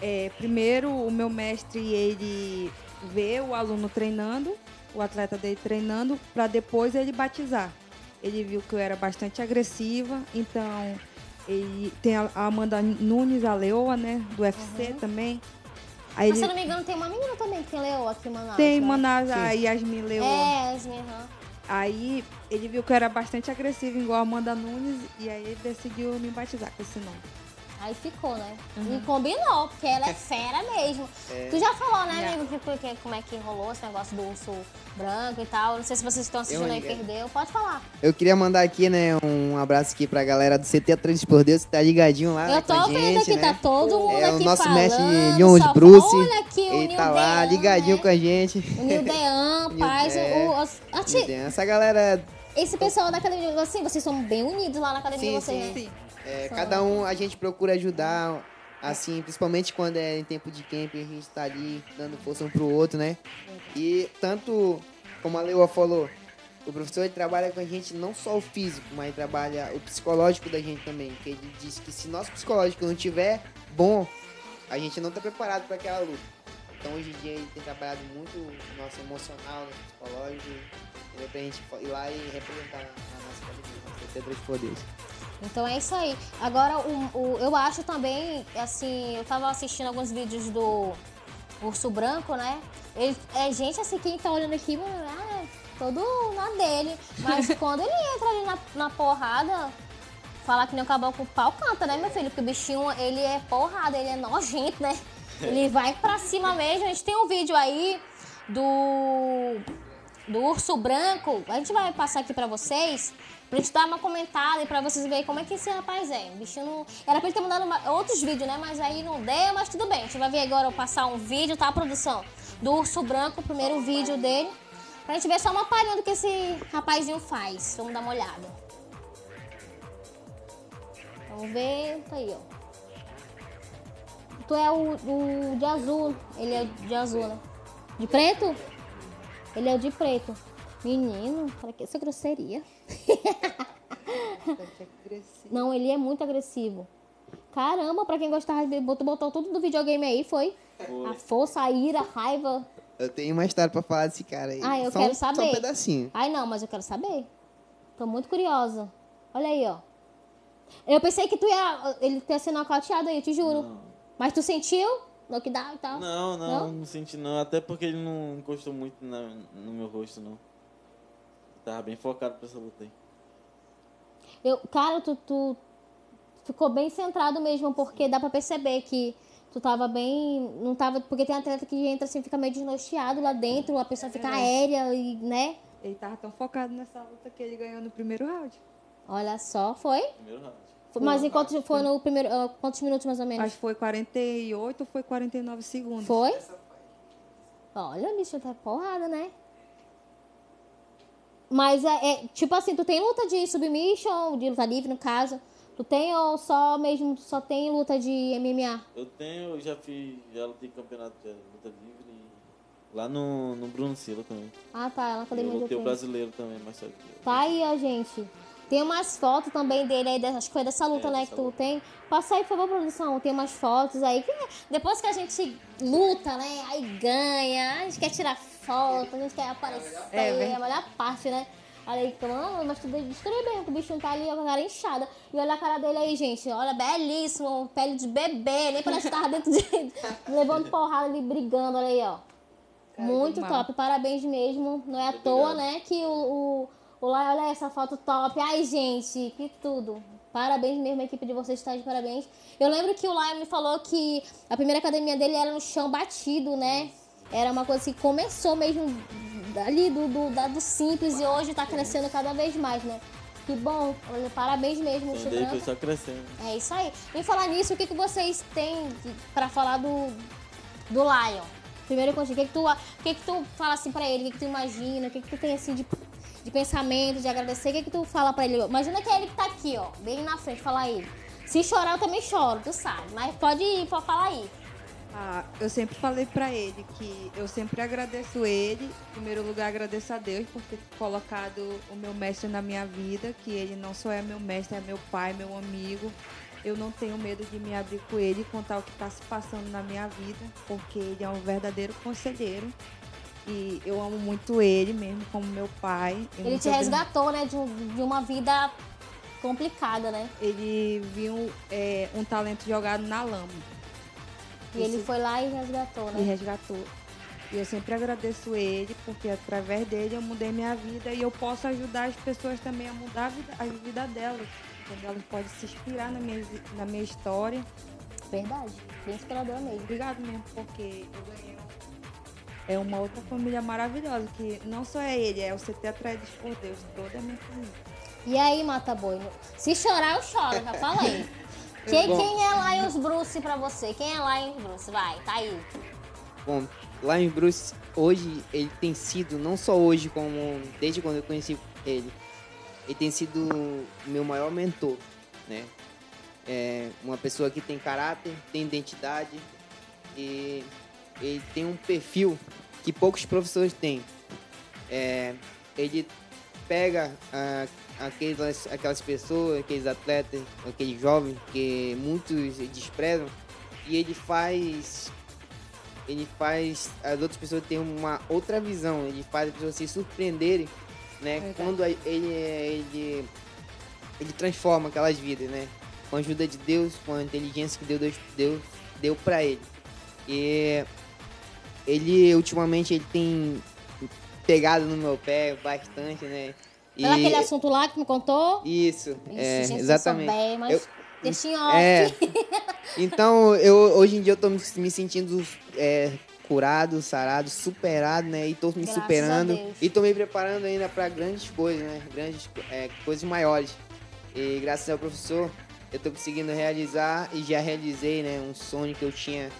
É, primeiro, o meu mestre, ele vê o aluno treinando, o atleta dele treinando, para depois ele batizar. Ele viu que eu era bastante agressiva, então ele tem a Amanda Nunes, a leoa, né, do UFC também. Aí Mas se ele eu não me engano, tem uma menina também que tem leoa aqui em Manaus. tem né? Manaus, a Yasmin Leoa. É, Yasmin, aham. Aí ele viu que eu era bastante agressiva, igual a Amanda Nunes, e aí ele decidiu me batizar com esse nome. Aí ficou, né? Uhum. E combinou, porque ela é fera mesmo. Tu já falou, né, Já. amigo, que, que- como é que rolou esse negócio do urso branco e tal. Não sei se vocês estão assistindo Eu- aí perdeu. Pode falar. Eu queria mandar aqui, né, um abraço aqui pra galera do CT Três por Deus, que tá ligadinho lá Eu tô com a vendo gente, aqui, né? tá todo mundo É aqui o nosso falando. mestre Jones só- Bruce. Olha aqui o Ele tá lá Dean, ligadinho né? com a gente. O Nildean, Nil- paz, é. o, o- a ti- Essa galera esse pessoal da academia, assim, vocês são bem unidos lá na academia de Sim, vocês, sim. né? É, cada um a gente procura ajudar, assim, principalmente quando é em tempo de camp, a gente tá ali dando força um pro outro, né? E tanto, como a Leoa falou, o professor ele trabalha com a gente não só o físico, mas trabalha o psicológico da gente também. Porque ele diz que se nosso psicológico não tiver bom, a gente não tá preparado para aquela luta. Então hoje em dia ele tem trabalhado muito o nosso emocional, nosso psicológico, pra gente ir lá e representar na nossa academia, nossa TT Três Poderes. Então é isso aí. Agora, o, o- eu acho também, assim, eu tava assistindo alguns vídeos do Urso Branco, né? Ele, é gente assim, quem tá olhando aqui, mano, ah, todo na dele. Mas quando ele entra ali na, na porrada, falar que nem o caboclo, o pau canta, né, meu filho? Porque o bichinho, ele é porrada, ele é nojento, né? Ele vai pra cima mesmo. A gente tem um vídeo aí do do urso branco, a gente vai passar aqui pra vocês, pra gente dar uma comentada e pra vocês verem como é que esse rapaz é. O bichinho não... Era pra ele ter mandado uma- outros vídeos, né? Mas aí não deu, mas tudo bem. A gente vai ver agora eu passar um vídeo, tá, produção? Do urso branco, o primeiro vídeo dele. Pra gente ver só uma palhinha do que esse rapazinho faz. Vamos dar uma olhada. Vamos ver. Tá aí, ó. Tu é o, o de azul. Ele é de azul, né? De preto? Ele é de preto. Menino, para que essa grosseria? Não, ele é muito agressivo. Caramba, pra quem gostava de botou, botou tudo do videogame aí, foi? Foi. A força, a ira, a raiva. Eu tenho uma história pra falar desse cara aí. Ah, eu Só quero um, Só saber. um pedacinho. Ai, não, mas eu quero saber. Tô muito curiosa. Olha aí, ó. Eu pensei que tu ia. Ele ia ser nocauteado aí, eu te juro. Não. Mas tu sentiu? Knockdown e tal? Não, não, Não? não, senti não. Até porque ele não encostou muito na- no meu rosto, não. Tava bem focado pra essa luta aí. Eu, cara, tu, tu ficou bem centrado mesmo, porque dá pra perceber que tu tava bem. Não tava. Porque tem atleta que entra assim, fica meio desnorteado lá dentro, a pessoa fica aérea e, né? Ele tava tão focado nessa luta que ele ganhou no primeiro round. Olha só, foi? Primeiro round. Foi- Mas em quantos, foi no primeiro. ah, quantos minutos mais ou menos? Acho que foi 48 ou foi 49 segundos. Foi? Olha, bicho, tá porrada, né? Mas é, é, tipo assim, tu tem luta de submission, de luta livre no caso. Tu tem ou só mesmo, só tem luta de MMA? Eu tenho, eu já fiz, já lutei campeonato de luta livre lá no, no Bruno Silva também. Ah, tá, Eu academia de lutei o brasileiro também, mas só que... Tá aí, ó, gente. Tem umas fotos também dele aí, acho que foi dessa luta, É, né, que tu luta. tem. Passa aí, por favor, produção. Tem umas fotos aí que depois que a gente luta, né, aí ganha, a gente quer tirar foto, a gente quer aparecer, É, é, a melhor parte, né? Olha aí, mano, mas tu destruiu bem, que o bichinho tá ali com a cara inchada. E olha a cara dele aí, gente. Olha, belíssimo, pele de bebê, nem parece que tava dentro de. levando porrada ali, brigando, olha aí, ó. Cara Muito top, parabéns mesmo. Não é à toa, né, que o, o, o Lai, olha essa foto top. Ai, gente, que tudo. Parabéns mesmo, a equipe de vocês está de parabéns. Eu lembro que o Lai me falou que a primeira academia dele era no chão batido, né? Era uma coisa que começou mesmo ali do, do, da- do simples e hoje tá crescendo cada vez mais, né? Que bom, parabéns mesmo, foi Branco. só crescendo. É isso aí. E falar nisso, o que, que vocês têm pra falar do, do Lion? Primeiro contigo, o que, que tu, o que, que tu fala assim pra ele? O que, que tu imagina? O que, que tu tem assim de, de pensamento, de agradecer? O que, que tu fala pra ele? Imagina que é ele que tá aqui, ó, bem na frente, fala aí. Se chorar, eu também choro, tu sabe. Mas pode ir, pode falar aí. Ah, eu sempre falei pra ele que eu sempre agradeço ele. Em primeiro lugar, agradeço a Deus por ter colocado o meu mestre na minha vida, que ele não só é meu mestre, é meu pai, meu amigo. Eu não tenho medo de me abrir com ele e contar o que está se passando na minha vida, porque ele é um verdadeiro conselheiro. E eu amo muito ele mesmo como meu pai. E Ele te resgatou, né, de, de uma vida complicada, né? Ele viu é, um talento jogado na lama. E ele foi lá e resgatou, né? resgatou. E eu sempre agradeço ele, porque através dele eu mudei minha vida e eu posso ajudar as pessoas também a mudar a vida, a vida delas. Entendeu? Elas podem se inspirar na minha, na minha história. Verdade. Bem inspirador mesmo. Obrigado mesmo, porque eu ganhei é uma outra família maravilhosa, que não só é ele, é o CT Atraídos por Deus, toda a minha família. E aí, Mata Boi? Se chorar, eu choro, já falei. Quem, quem é Lions Bruce pra você? Quem é Lions Bruce? Vai, tá aí. Bom, Lion Bruce, hoje, ele tem sido, não só hoje, como desde quando eu conheci ele, ele tem sido meu maior mentor, né? É uma pessoa que tem caráter, tem identidade e ele tem um perfil que poucos professores têm. É, ele pega ah, aquelas, aquelas pessoas, aqueles atletas, aqueles jovens que muitos desprezam e ele faz ele faz as outras pessoas terem uma outra visão, ele faz as pessoas se surpreenderem, né? Verdade. Quando a- ele, ele, ele transforma aquelas vidas, né? Com a ajuda de Deus, com a inteligência que Deus, Deus, Deus deu para ele. E ele, ultimamente, ele tem pegado no meu pé bastante, né? E, aquele assunto lá que me contou. Isso, é, gente, exatamente. souber, mas Eu- deixa em off. É. Então, eu, hoje em dia eu tô me, sentindo é, curado, sarado, superado, né? E tô me Graças superando. E tô me preparando ainda para grandes coisas, né? Grandes é, coisas maiores. E graças ao professor, eu tô conseguindo realizar e já realizei, né? Um sonho que eu tinha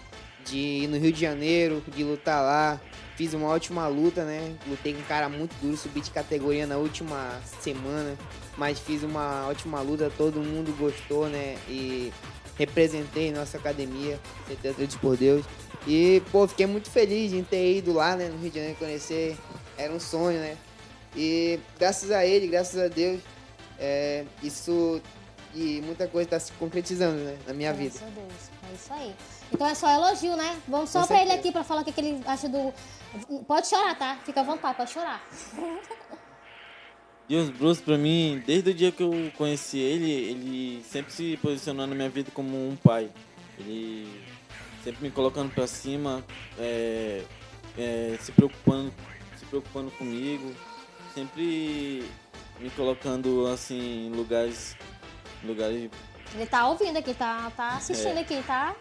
de ir no Rio de Janeiro, de lutar lá. Fiz uma ótima luta, né? Lutei com um cara muito duro, subi de categoria na última semana. Mas fiz uma ótima luta, todo mundo gostou, né? E representei nossa academia, Atletas por Deus. E, pô, fiquei muito feliz em ter ido lá, né, no Rio de Janeiro, conhecer era um sonho, né? E graças a ele, graças a Deus, é, isso e muita coisa está se concretizando né, na minha vida. Graças a Deus. É isso aí. Então é só elogio, né? Vamos só pra ele certeza. aqui pra falar o que, que ele acha do. Pode chorar, tá? Fica à vontade, pode chorar. Deus Bruce, pra mim, desde o dia que eu conheci ele, ele sempre se posicionou na minha vida como um pai. Ele sempre me colocando pra cima, é, é, se preocupando, se preocupando comigo, sempre me colocando assim em lugares, lugares. Ele tá ouvindo aqui, tá, tá assistindo É. aqui, tá?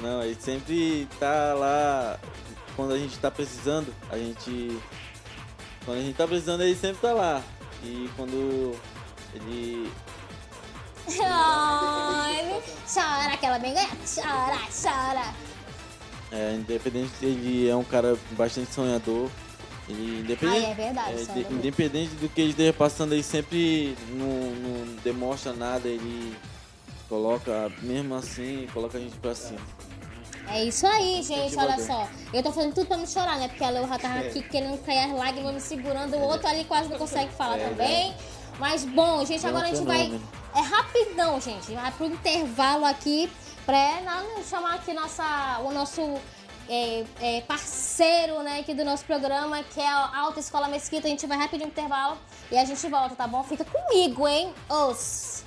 Não, ele sempre tá lá quando a gente tá precisando, a gente quando a gente tá precisando ele sempre tá lá. E quando ele Ai, ele chora, aquela bem ganhada. Chora, chora. É, independente ele é um cara bastante sonhador. Ele, independente, Ah, é verdade, é, de- independente do que ele esteja passando, ele sempre não, não demonstra nada, ele coloca, mesmo assim, coloca a gente pra cima. É isso aí, gente, olha só. Eu tô fazendo tudo pra não chorar, né? Porque a Leo já tava aqui querendo cair as lágrimas, me segurando. O outro ali quase não consegue falar também. Mas bom, gente, É agora a gente vai. É rapidão, gente. Vai pro intervalo aqui pra chamar aqui nossa, o nosso é, é, parceiro, né, aqui do nosso programa, que é a Alta Escola Mesquita. A gente vai rapidinho pro intervalo e a gente volta, tá bom? Fica comigo, hein? Os.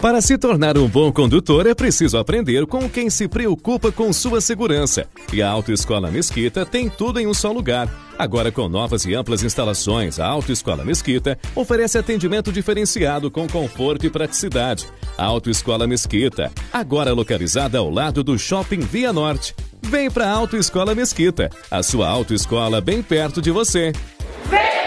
Para se tornar um bom condutor é preciso aprender com quem se preocupa com sua segurança. E a Autoescola Mesquita tem tudo em um só lugar. Agora com novas e amplas instalações, a Autoescola Mesquita oferece atendimento diferenciado com conforto e praticidade. Autoescola Mesquita, agora localizada ao lado do Shopping Via Norte. Vem para a Autoescola Mesquita, a sua autoescola bem perto de você. De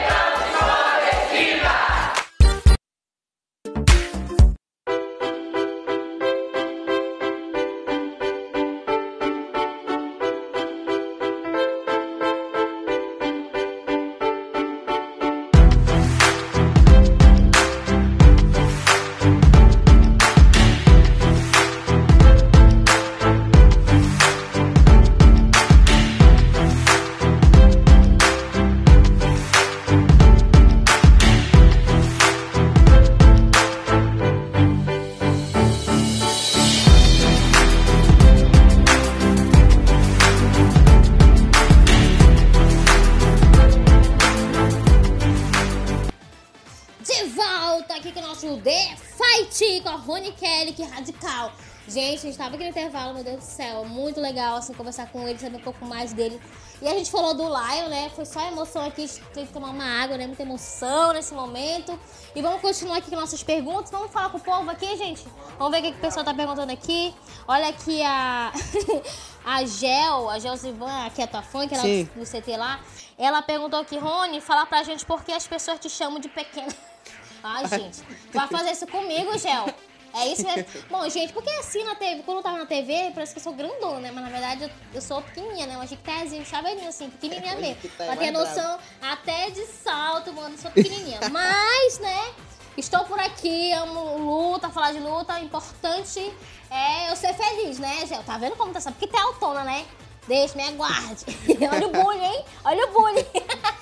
legal, assim, conversar com ele, saber um pouco mais dele. E a gente falou do Lion, né? Foi só emoção aqui, a gente teve que tomar uma água, né? Muita emoção nesse momento. E vamos continuar aqui com nossas perguntas. Vamos falar com o povo aqui, gente? Vamos ver o que, que o pessoal tá perguntando aqui. Olha aqui a. a Gel, a Gel Zivan, que é tua fã, que era Sim. do CT lá. Ela perguntou aqui, Rony, fala pra gente por que as pessoas te chamam de pequena. Ai, gente, vai fazer isso comigo, Gel. É isso mesmo. Bom, gente, porque assim na TV, quando eu tava na TV, parece que eu sou grandona, né? Mas na verdade eu, eu sou pequenininha, né? Uma chiquitezinha, um chaveirinho assim, pequenininha mesmo. tá Pra ter noção, até de salto, mano, eu sou pequenininha. Mas, né? Estou por aqui, amo luta, falar de luta. O importante é eu ser feliz, né, Gel? Tá vendo como tá? Porque tem autona, né? Deixa, me aguarde. Olha o bullying, hein? Olha o bullying.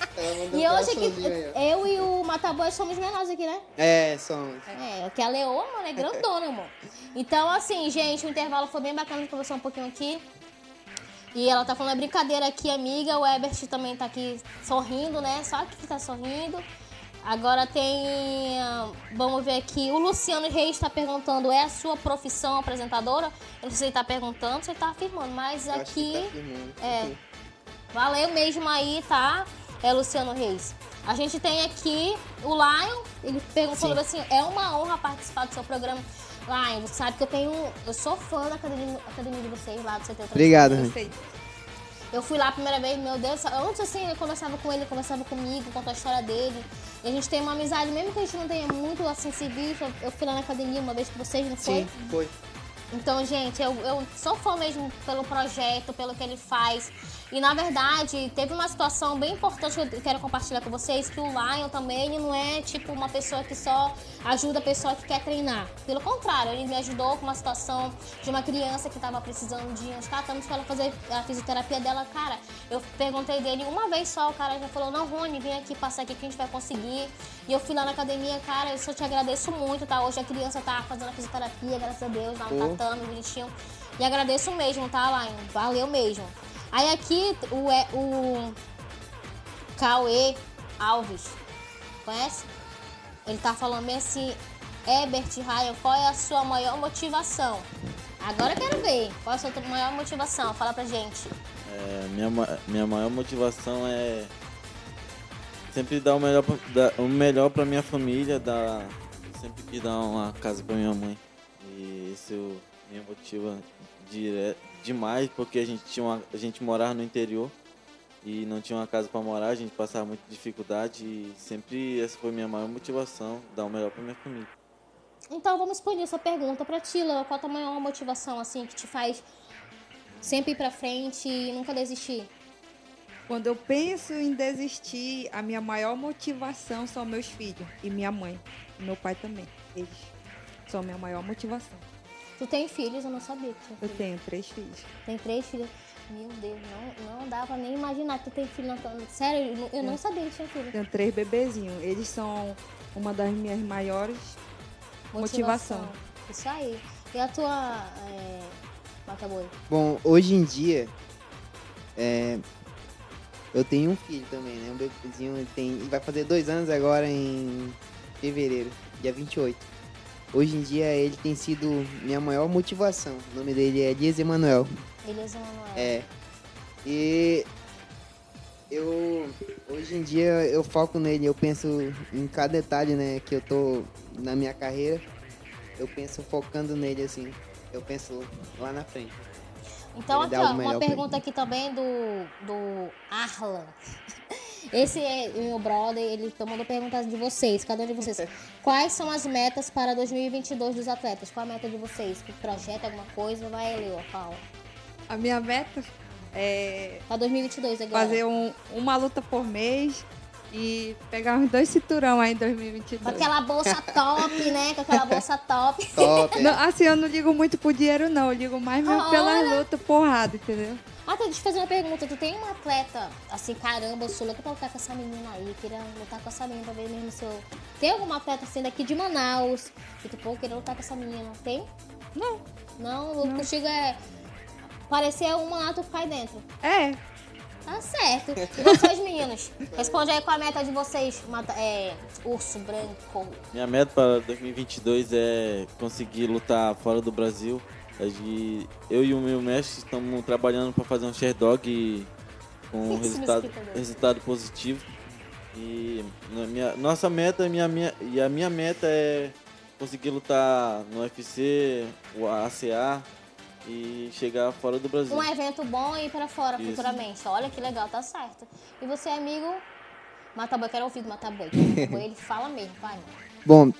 E hoje aqui, eu e o Mataboy somos menores aqui, né? É, somos. É, que a Leoa, mano, é grandona, amor. Então, assim, gente, o intervalo foi bem bacana de conversar um pouquinho aqui. E ela tá falando é brincadeira aqui, amiga. O Ebert também tá aqui sorrindo, né? Só que tá sorrindo. Agora tem. ah, Vamos ver aqui. O Luciano Reis tá perguntando: é a sua profissão apresentadora? Eu não sei se ele tá perguntando, se ele tá afirmando, mas Eu que aqui. tá firmando. É. Valeu mesmo aí, tá? É Luciano Reis. A gente tem aqui o Lion, ele perguntou assim: é uma honra participar do seu programa. Lion, você sabe que eu tenho. Eu sou fã da academia, academia de vocês lá do CT Obrigado. Eu fui lá a primeira vez, meu Deus, antes assim, eu conversava com ele, ele conversava comigo, contou a história dele. E a gente tem uma amizade, mesmo que a gente não tenha muito assim se visto. Eu- Eu fui lá na academia uma vez com vocês, não foi? Sim, foi. Então, gente, eu, eu sou fã mesmo pelo projeto, pelo que ele faz. E na verdade, teve uma situação bem importante que eu quero compartilhar com vocês, que o Lion também não é tipo uma pessoa que só ajuda a pessoa que quer treinar. Pelo contrário, ele me ajudou com uma situação de uma criança que estava precisando de uns tratamentos para ela fazer a fisioterapia dela. Cara, eu perguntei dele uma vez só, o cara já falou, não, Rony, vem aqui, passa aqui que a gente vai conseguir. E eu fui lá na academia, cara, eu só te agradeço muito, tá? Hoje a criança tá fazendo a fisioterapia, graças a Deus, lá no tatame, bonitinho. E agradeço mesmo, tá, Lion? Valeu mesmo. Aí aqui o, o Cauê Alves, conhece? Ele tá falando bem assim, Herbert Ryan, qual é a sua maior motivação? Agora eu quero ver, qual é a sua maior motivação? Fala pra gente. É, minha, minha maior motivação é sempre dar o melhor pra, dar o melhor pra minha família, dar, sempre quis dar uma casa pra minha mãe. E isso me motiva dire, demais, porque a gente, tinha uma, a gente morava no interior e não tinha uma casa pra morar, a gente passava muita dificuldade e sempre essa foi minha maior motivação, dar o melhor pra minha família. Então vamos expandir essa pergunta pra ti, Léo. Qual a tua maior motivação, assim, que te faz sempre ir pra frente e nunca desistir? Quando eu penso em desistir, a minha maior motivação são meus filhos e minha mãe. E meu pai também. Eles são a minha maior motivação. Tu tem filhos? Eu não sabia que tinha Eu filhos. tenho três filhos. Tem três filhos. Meu Deus, não, não dá pra nem imaginar que tu tem filho. Não, sério, eu não- eu não sabia que tinha filho. Tenho três bebezinhos. Eles são uma das minhas maiores motivação. Isso aí. E a tua. É... Mata boi? Bom, hoje em dia, é, eu tenho um filho também, né? Um bebezinho, tem, ele vai fazer dois anos agora em fevereiro, dia 28. Hoje em dia, ele tem sido minha maior motivação. O nome dele é Elias Emanuel. Elias Emanuel. É. E eu hoje em dia eu foco nele, eu penso em cada detalhe, né, que eu tô na minha carreira. Eu penso focando nele assim. Eu penso lá na frente. Então, Ele aqui, ó, uma pergunta aqui também do, do Arlan. Esse é meu brother, ele mandou perguntas de vocês, cada um de vocês. Quais são as metas para 2022 dos atletas? Qual a meta de vocês? Que projeto, alguma coisa? Vai, Leo, fala. A minha meta é Para 2022 agora. fazer um- uma luta por mês e pegar uns dois cinturão aí em 2022. Com aquela bolsa top, né? Com aquela bolsa top. Top. é. Não, assim, eu não ligo muito pro dinheiro, não. Eu ligo mais mesmo Olha. pela luta, porrada, entendeu? Ah, tá, deixa eu te fazer uma pergunta. Tu tem um atleta, assim, caramba, eu sou louca pra lutar com essa menina aí. Queria lutar com essa menina pra ver mesmo se eu... Tem alguma atleta assim daqui de Manaus que tu, pô, queria lutar com essa menina? Tem? Não. Não, o contigo é... Parecer uma lá, tu cai dentro. É, Tá certo. E vocês, meninos? Responde aí qual a meta de vocês. Mata, é, urso branco. Minha meta para 2022 é conseguir lutar fora do Brasil. Eu e o meu mestre estamos trabalhando para fazer um share dog com resultado, resultado positivo. E minha, nossa meta minha, minha, e a minha meta é conseguir lutar no UFC, o ACA e chegar fora do Brasil. Um evento bom e ir pra fora Isso. futuramente. Olha que legal, tá certo. E você, amigo? Mataboi, quero ouvir do Mataboi. Ele fala mesmo, vai. mano. Bom,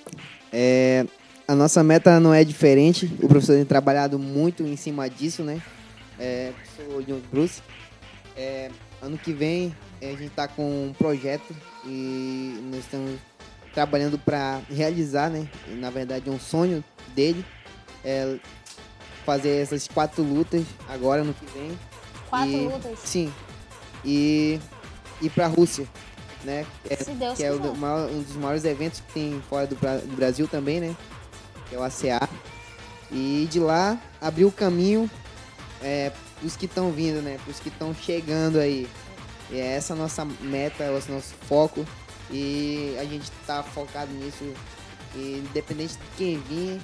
é, a nossa meta não é diferente. O professor tem trabalhado muito em cima disso, né? É, sou o John Bruce. É, ano que vem é, a gente está com um projeto e nós estamos trabalhando para realizar, né? Na verdade, um sonho dele é fazer essas quatro lutas agora no que vem. Quatro E- lutas. Sim. E ir para a Rússia, né? É, Se Deus que é o quiser. do- maior- um dos maiores eventos que tem fora do, do Brasil também, né? Que é o ACA. E de lá abrir o caminho é, os que estão vindo, né? Os que estão chegando aí. E é essa a nossa meta, é esse nosso foco. E a gente tá focado nisso. E independente de quem vir,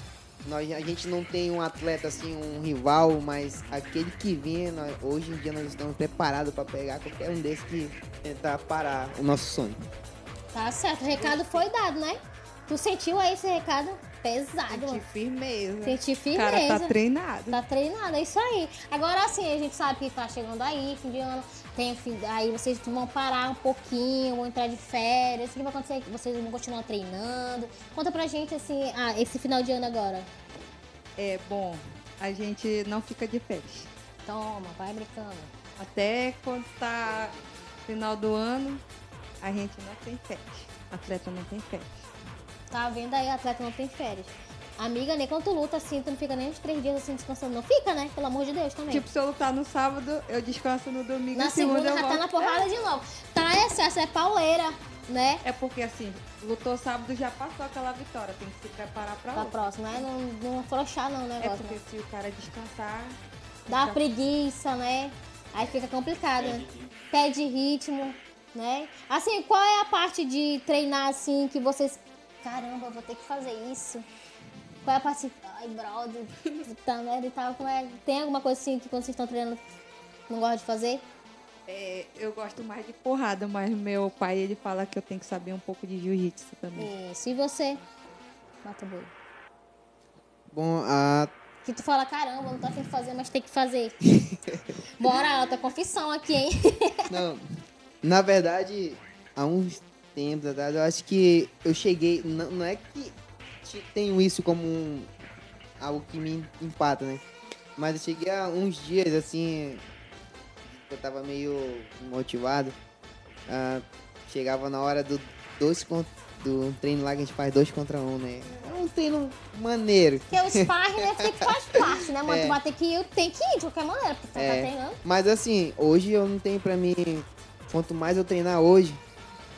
nós, a gente não tem um atleta assim, um rival, mas aquele que vinha, nós- hoje em dia nós estamos preparados para pegar qualquer um desses que tentar parar o nosso sonho. Tá certo, o recado foi dado, né? Tu sentiu aí esse recado? Pesado, senti firmeza. Senti O cara firmeza. tá treinado. Tá treinado, é isso aí. Agora assim, a gente sabe que tá chegando aí, fim de ano, tem aí vocês vão parar um pouquinho, vão entrar de férias. O que vai acontecer? Vocês vão continuar treinando. Conta pra gente assim, ah, esse final de ano agora. É bom, a gente não fica de férias. Toma, vai brincando. Até quando tá final do ano, a gente não tem férias. Atleta não tem férias. Tá vendo aí, atleta não tem férias. Amiga, nem quando tu luta assim, tu não fica nem uns três dias assim descansando. Não fica, né? Pelo amor de Deus também. Tipo, se eu lutar no sábado, eu descanso no domingo. na segunda, segunda já tá na porrada de novo. Tá excesso, é pauleira, né? É porque assim, lutou sábado já passou aquela vitória. Tem que se preparar pra Pra outra. próxima, né? Não, não afrouxar não o É negócio. porque né? se o cara descansar. Dá já- preguiça, né? Aí fica complicado, né? Perde ritmo, né? Assim, qual é a parte de treinar assim que vocês. Caramba, vou ter que fazer isso. Qual é a parte. Ai, brother, puta merda e tal. Como é... Tem alguma coisa assim que quando vocês estão treinando não gosta de fazer? É, eu gosto mais de porrada, mas meu pai ele fala que eu tenho que saber um pouco de jiu-jitsu também. Isso. E você? Mata o boi. Bom, a Que tu fala, caramba, não tô afim de fazer, mas tem que fazer. Bora, alta confissão aqui, hein? Não, na verdade, há uns tempos atrás, eu acho que eu cheguei. Não, não é que tenho isso como um, algo que me empata, né? Mas eu cheguei há uns dias, assim, eu tava meio motivado. ah, chegava na hora do dois contra, do treino lá que a gente faz dois contra um, né? É um treino maneiro. Porque o sparring, né, que faz parte, né, mano? É. Tu vai ter que ir, tem que ir de qualquer maneira, porque tu tá É. treinando. Mas assim, hoje eu não tenho pra mim. Quanto mais eu treinar hoje,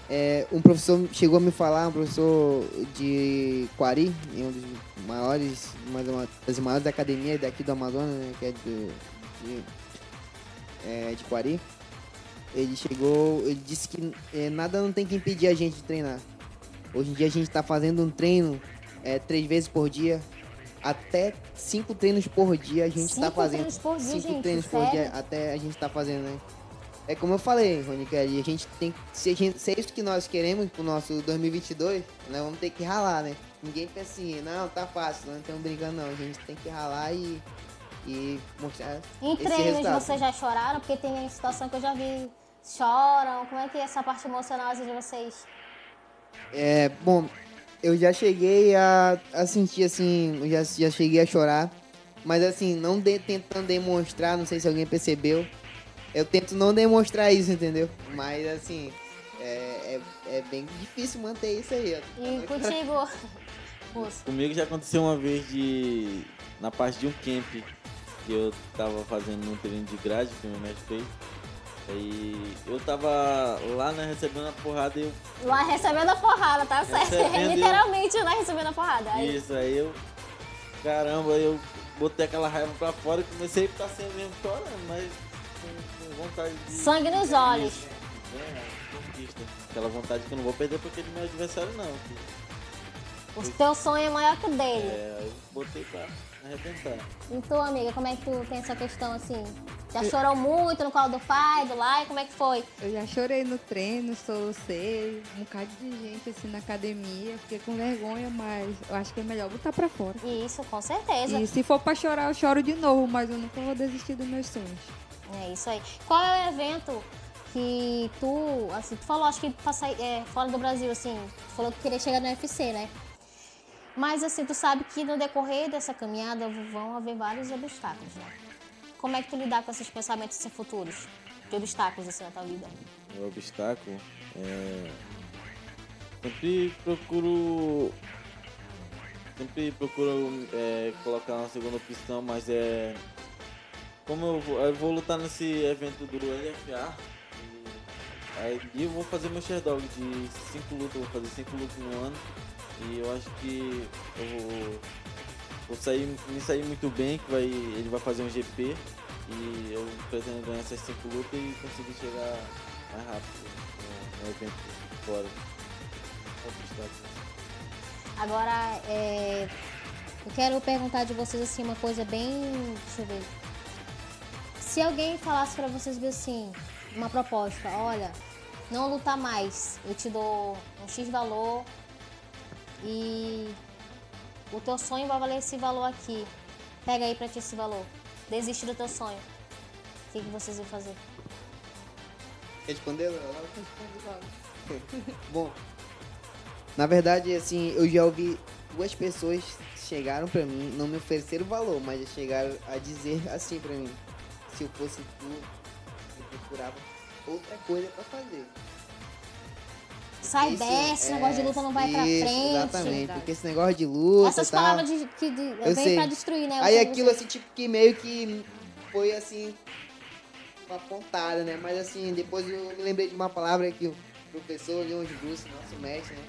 é, um professor chegou a me falar, um professor de Quari, em um dos maiores, uma das maiores academias daqui do Amazonas, né, que é de, de, é, de Quari. Ele chegou, ele disse que é, nada não tem que impedir a gente de treinar. Hoje em dia a gente está fazendo um treino é, três vezes por dia, até cinco treinos por dia a gente está Cinco fazendo. treinos por dia, cinco gente, treinos por dia até a gente tá fazendo, né? É como eu falei, Kelly, a gente tem que, se, a gente, se é isso que nós queremos pro nosso 2022, nós vamos ter que ralar, né? Ninguém pensa assim, não, tá fácil, não estamos brincando não, a gente tem que ralar e, e mostrar Em esse treinos resultado. vocês já choraram? Porque tem situação que eu já vi choram. Como é que é essa parte emocional de vocês? É, bom, eu já cheguei a, a sentir assim, eu já, já cheguei a chorar, mas assim, não de- tentando demonstrar, não sei se alguém percebeu, eu tento não demonstrar isso, entendeu? Mas assim, é, é, é bem difícil manter isso aí. ó. E contigo? Comigo já aconteceu uma vez de. na parte de um camp que eu tava fazendo um treino de grade que o meu mestre fez. Aí eu tava lá, né, recebendo a porrada e eu. Lá recebendo a porrada, tá certo? Literalmente lá recebendo a porrada. Aí, Isso, aí eu. Caramba, eu botei aquela raiva pra fora e comecei a ficar sem mesmo chorando, mas com, com vontade de. Sangue nos olhos. É, conquista. Aquela vontade que eu não vou perder pra aquele meu adversário, não. o teu sonho é maior que o dele. É, aí eu botei pra arrebentar. E tu, amiga, como é que tu tem essa questão assim? Já chorou muito no colo do pai, do Lai? Como é que foi? Eu já chorei no treino, solucei, um bocado de gente assim na academia. Fiquei com vergonha, mas eu acho que é melhor botar pra fora. Isso, com certeza. E se for pra chorar, eu choro de novo, mas eu nunca vou desistir dos meus sonhos. É isso aí. Qual é o evento que tu, assim, tu falou, acho que pra sair, é, fora do Brasil, assim, tu falou que queria chegar no UFC, né? Mas assim, tu sabe que no decorrer dessa caminhada vão haver vários obstáculos, né? Como é que tu lidar com esses pensamentos futuros? De obstáculos assim na tua vida? Meu obstáculo é. Sempre procuro. Sempre procuro é, colocar uma segunda opção, mas é. Como eu vou, eu vou lutar nesse evento do LFA, aí eu vou fazer meu Sherdog de 5 lutas, vou fazer 5 lutas no ano. E eu acho que eu vou, vou sair, me sair muito bem, que vai, ele vai fazer um GP. E eu pretendo ganhar essas 5 lutas e conseguir chegar mais rápido no, no evento fora. Agora, é, eu quero perguntar de vocês assim uma coisa bem, deixa eu ver. Se alguém falasse pra vocês assim, uma proposta, olha, não lutar mais, eu te dou um X valor e o teu sonho vai valer esse valor aqui. Pega aí pra ti esse valor. Desiste do teu sonho. O que, que vocês vão fazer? Respondeu? Bom, na verdade, assim, eu já ouvi duas pessoas chegaram pra mim, não me ofereceram valor, mas já chegaram a dizer assim pra mim: se eu fosse tu, procurava outra coisa pra fazer. Sai dessa, esse é, negócio de luta não vai pra isso, frente. Exatamente, porque esse negócio de luta Essas tal... palavras de, que de, Eu vem sei. pra destruir, né? Aí Você- aquilo assim, tipo, que meio que foi assim, uma pontada, né? Mas assim, depois eu me lembrei de uma palavra que o professor Leon Bruce, nosso mestre, né?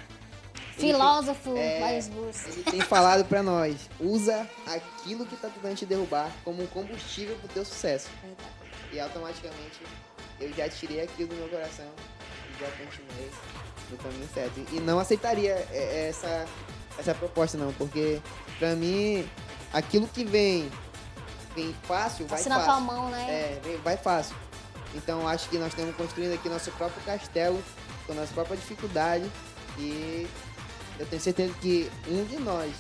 Filósofo, É. Bruce. Ele tem falado pra nós, usa aquilo que tá tentando te derrubar como um combustível pro teu sucesso. E automaticamente eu já tirei aquilo do meu coração e já continuei no caminho certo. E não aceitaria é, essa, essa proposta não, porque pra mim aquilo que vem vem fácil, vai Assim na tua fácil. mão, né? É, vem- vai fácil. Então acho que nós estamos construindo aqui nosso próprio castelo, com nossa própria dificuldade. E eu tenho certeza que um de nós,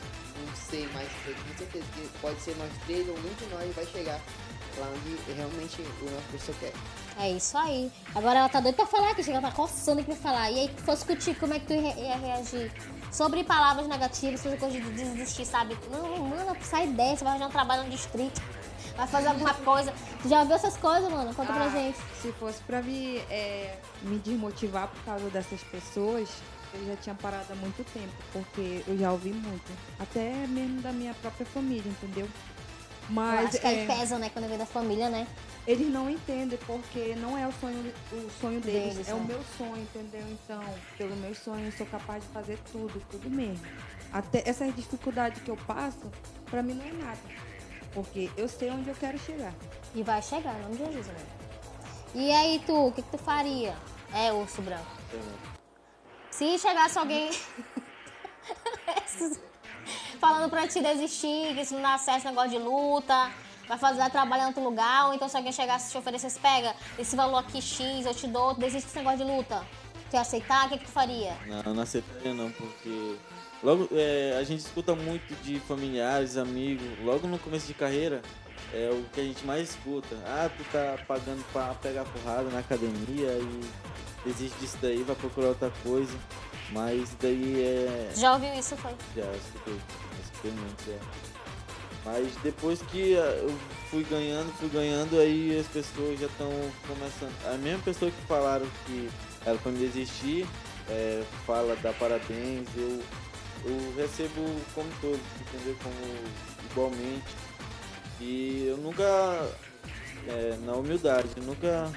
não sei, mas eu tenho certeza que pode ser nós três ou um de nós vai chegar lá onde realmente o nosso professor quer. É isso aí. Agora ela tá doida pra falar, que chega tá coçando aqui pra falar. E aí, se fosse contigo, como é que tu ia, reagir? Sobre palavras negativas, sobre coisa de desistir, sabe? Não, mano, sai dessa, vai arranjar um trabalho no distrito. Vai fazer alguma coisa. Tu já ouviu essas coisas, mano? Conta pra Ah, gente. Se fosse pra me, é, me desmotivar por causa dessas pessoas, eu já tinha parado há muito tempo, porque eu já ouvi muito. Até mesmo da minha própria família, entendeu? Eu Mas acho que aí é, pesa, né? Quando vem da família, né? eles não entendem porque não é o sonho, o sonho deles, Deles, é o né? meu sonho, entendeu? Então, pelo meu sonho, eu sou capaz de fazer tudo, tudo mesmo. Até essas dificuldades que eu passo, pra mim não é nada. Porque eu sei onde eu quero chegar. E vai chegar, em nome de Jesus, né? E aí, tu, o que, que tu faria? É, urso branco. Se chegasse alguém falando pra te desistir, que isso não dá certo, negócio de luta, vai fazer vai trabalhar em outro lugar, ou então se alguém chegasse e te oferecesse, pega esse valor aqui X, eu te dou, desiste desse negócio de luta. Tu ia aceitar, o que, que tu faria? Não, não aceitaria não, porque logo é, a gente escuta muito de familiares, amigos, logo no começo de carreira é o que a gente mais escuta. Ah, tu tá pagando pra pegar porrada na academia e desiste disso daí, vai procurar outra coisa. Mas daí é. Já ouviu isso, foi? Já escutei, escutei muito, é. Mas depois que ah, eu fui ganhando, fui ganhando, aí as pessoas já estão começando. A mesma pessoa que falaram que era pra me desistir, é, fala, dá parabéns, eu, eu recebo como todos, entendeu? Como igualmente. E eu nunca, é, na humildade, eu nunca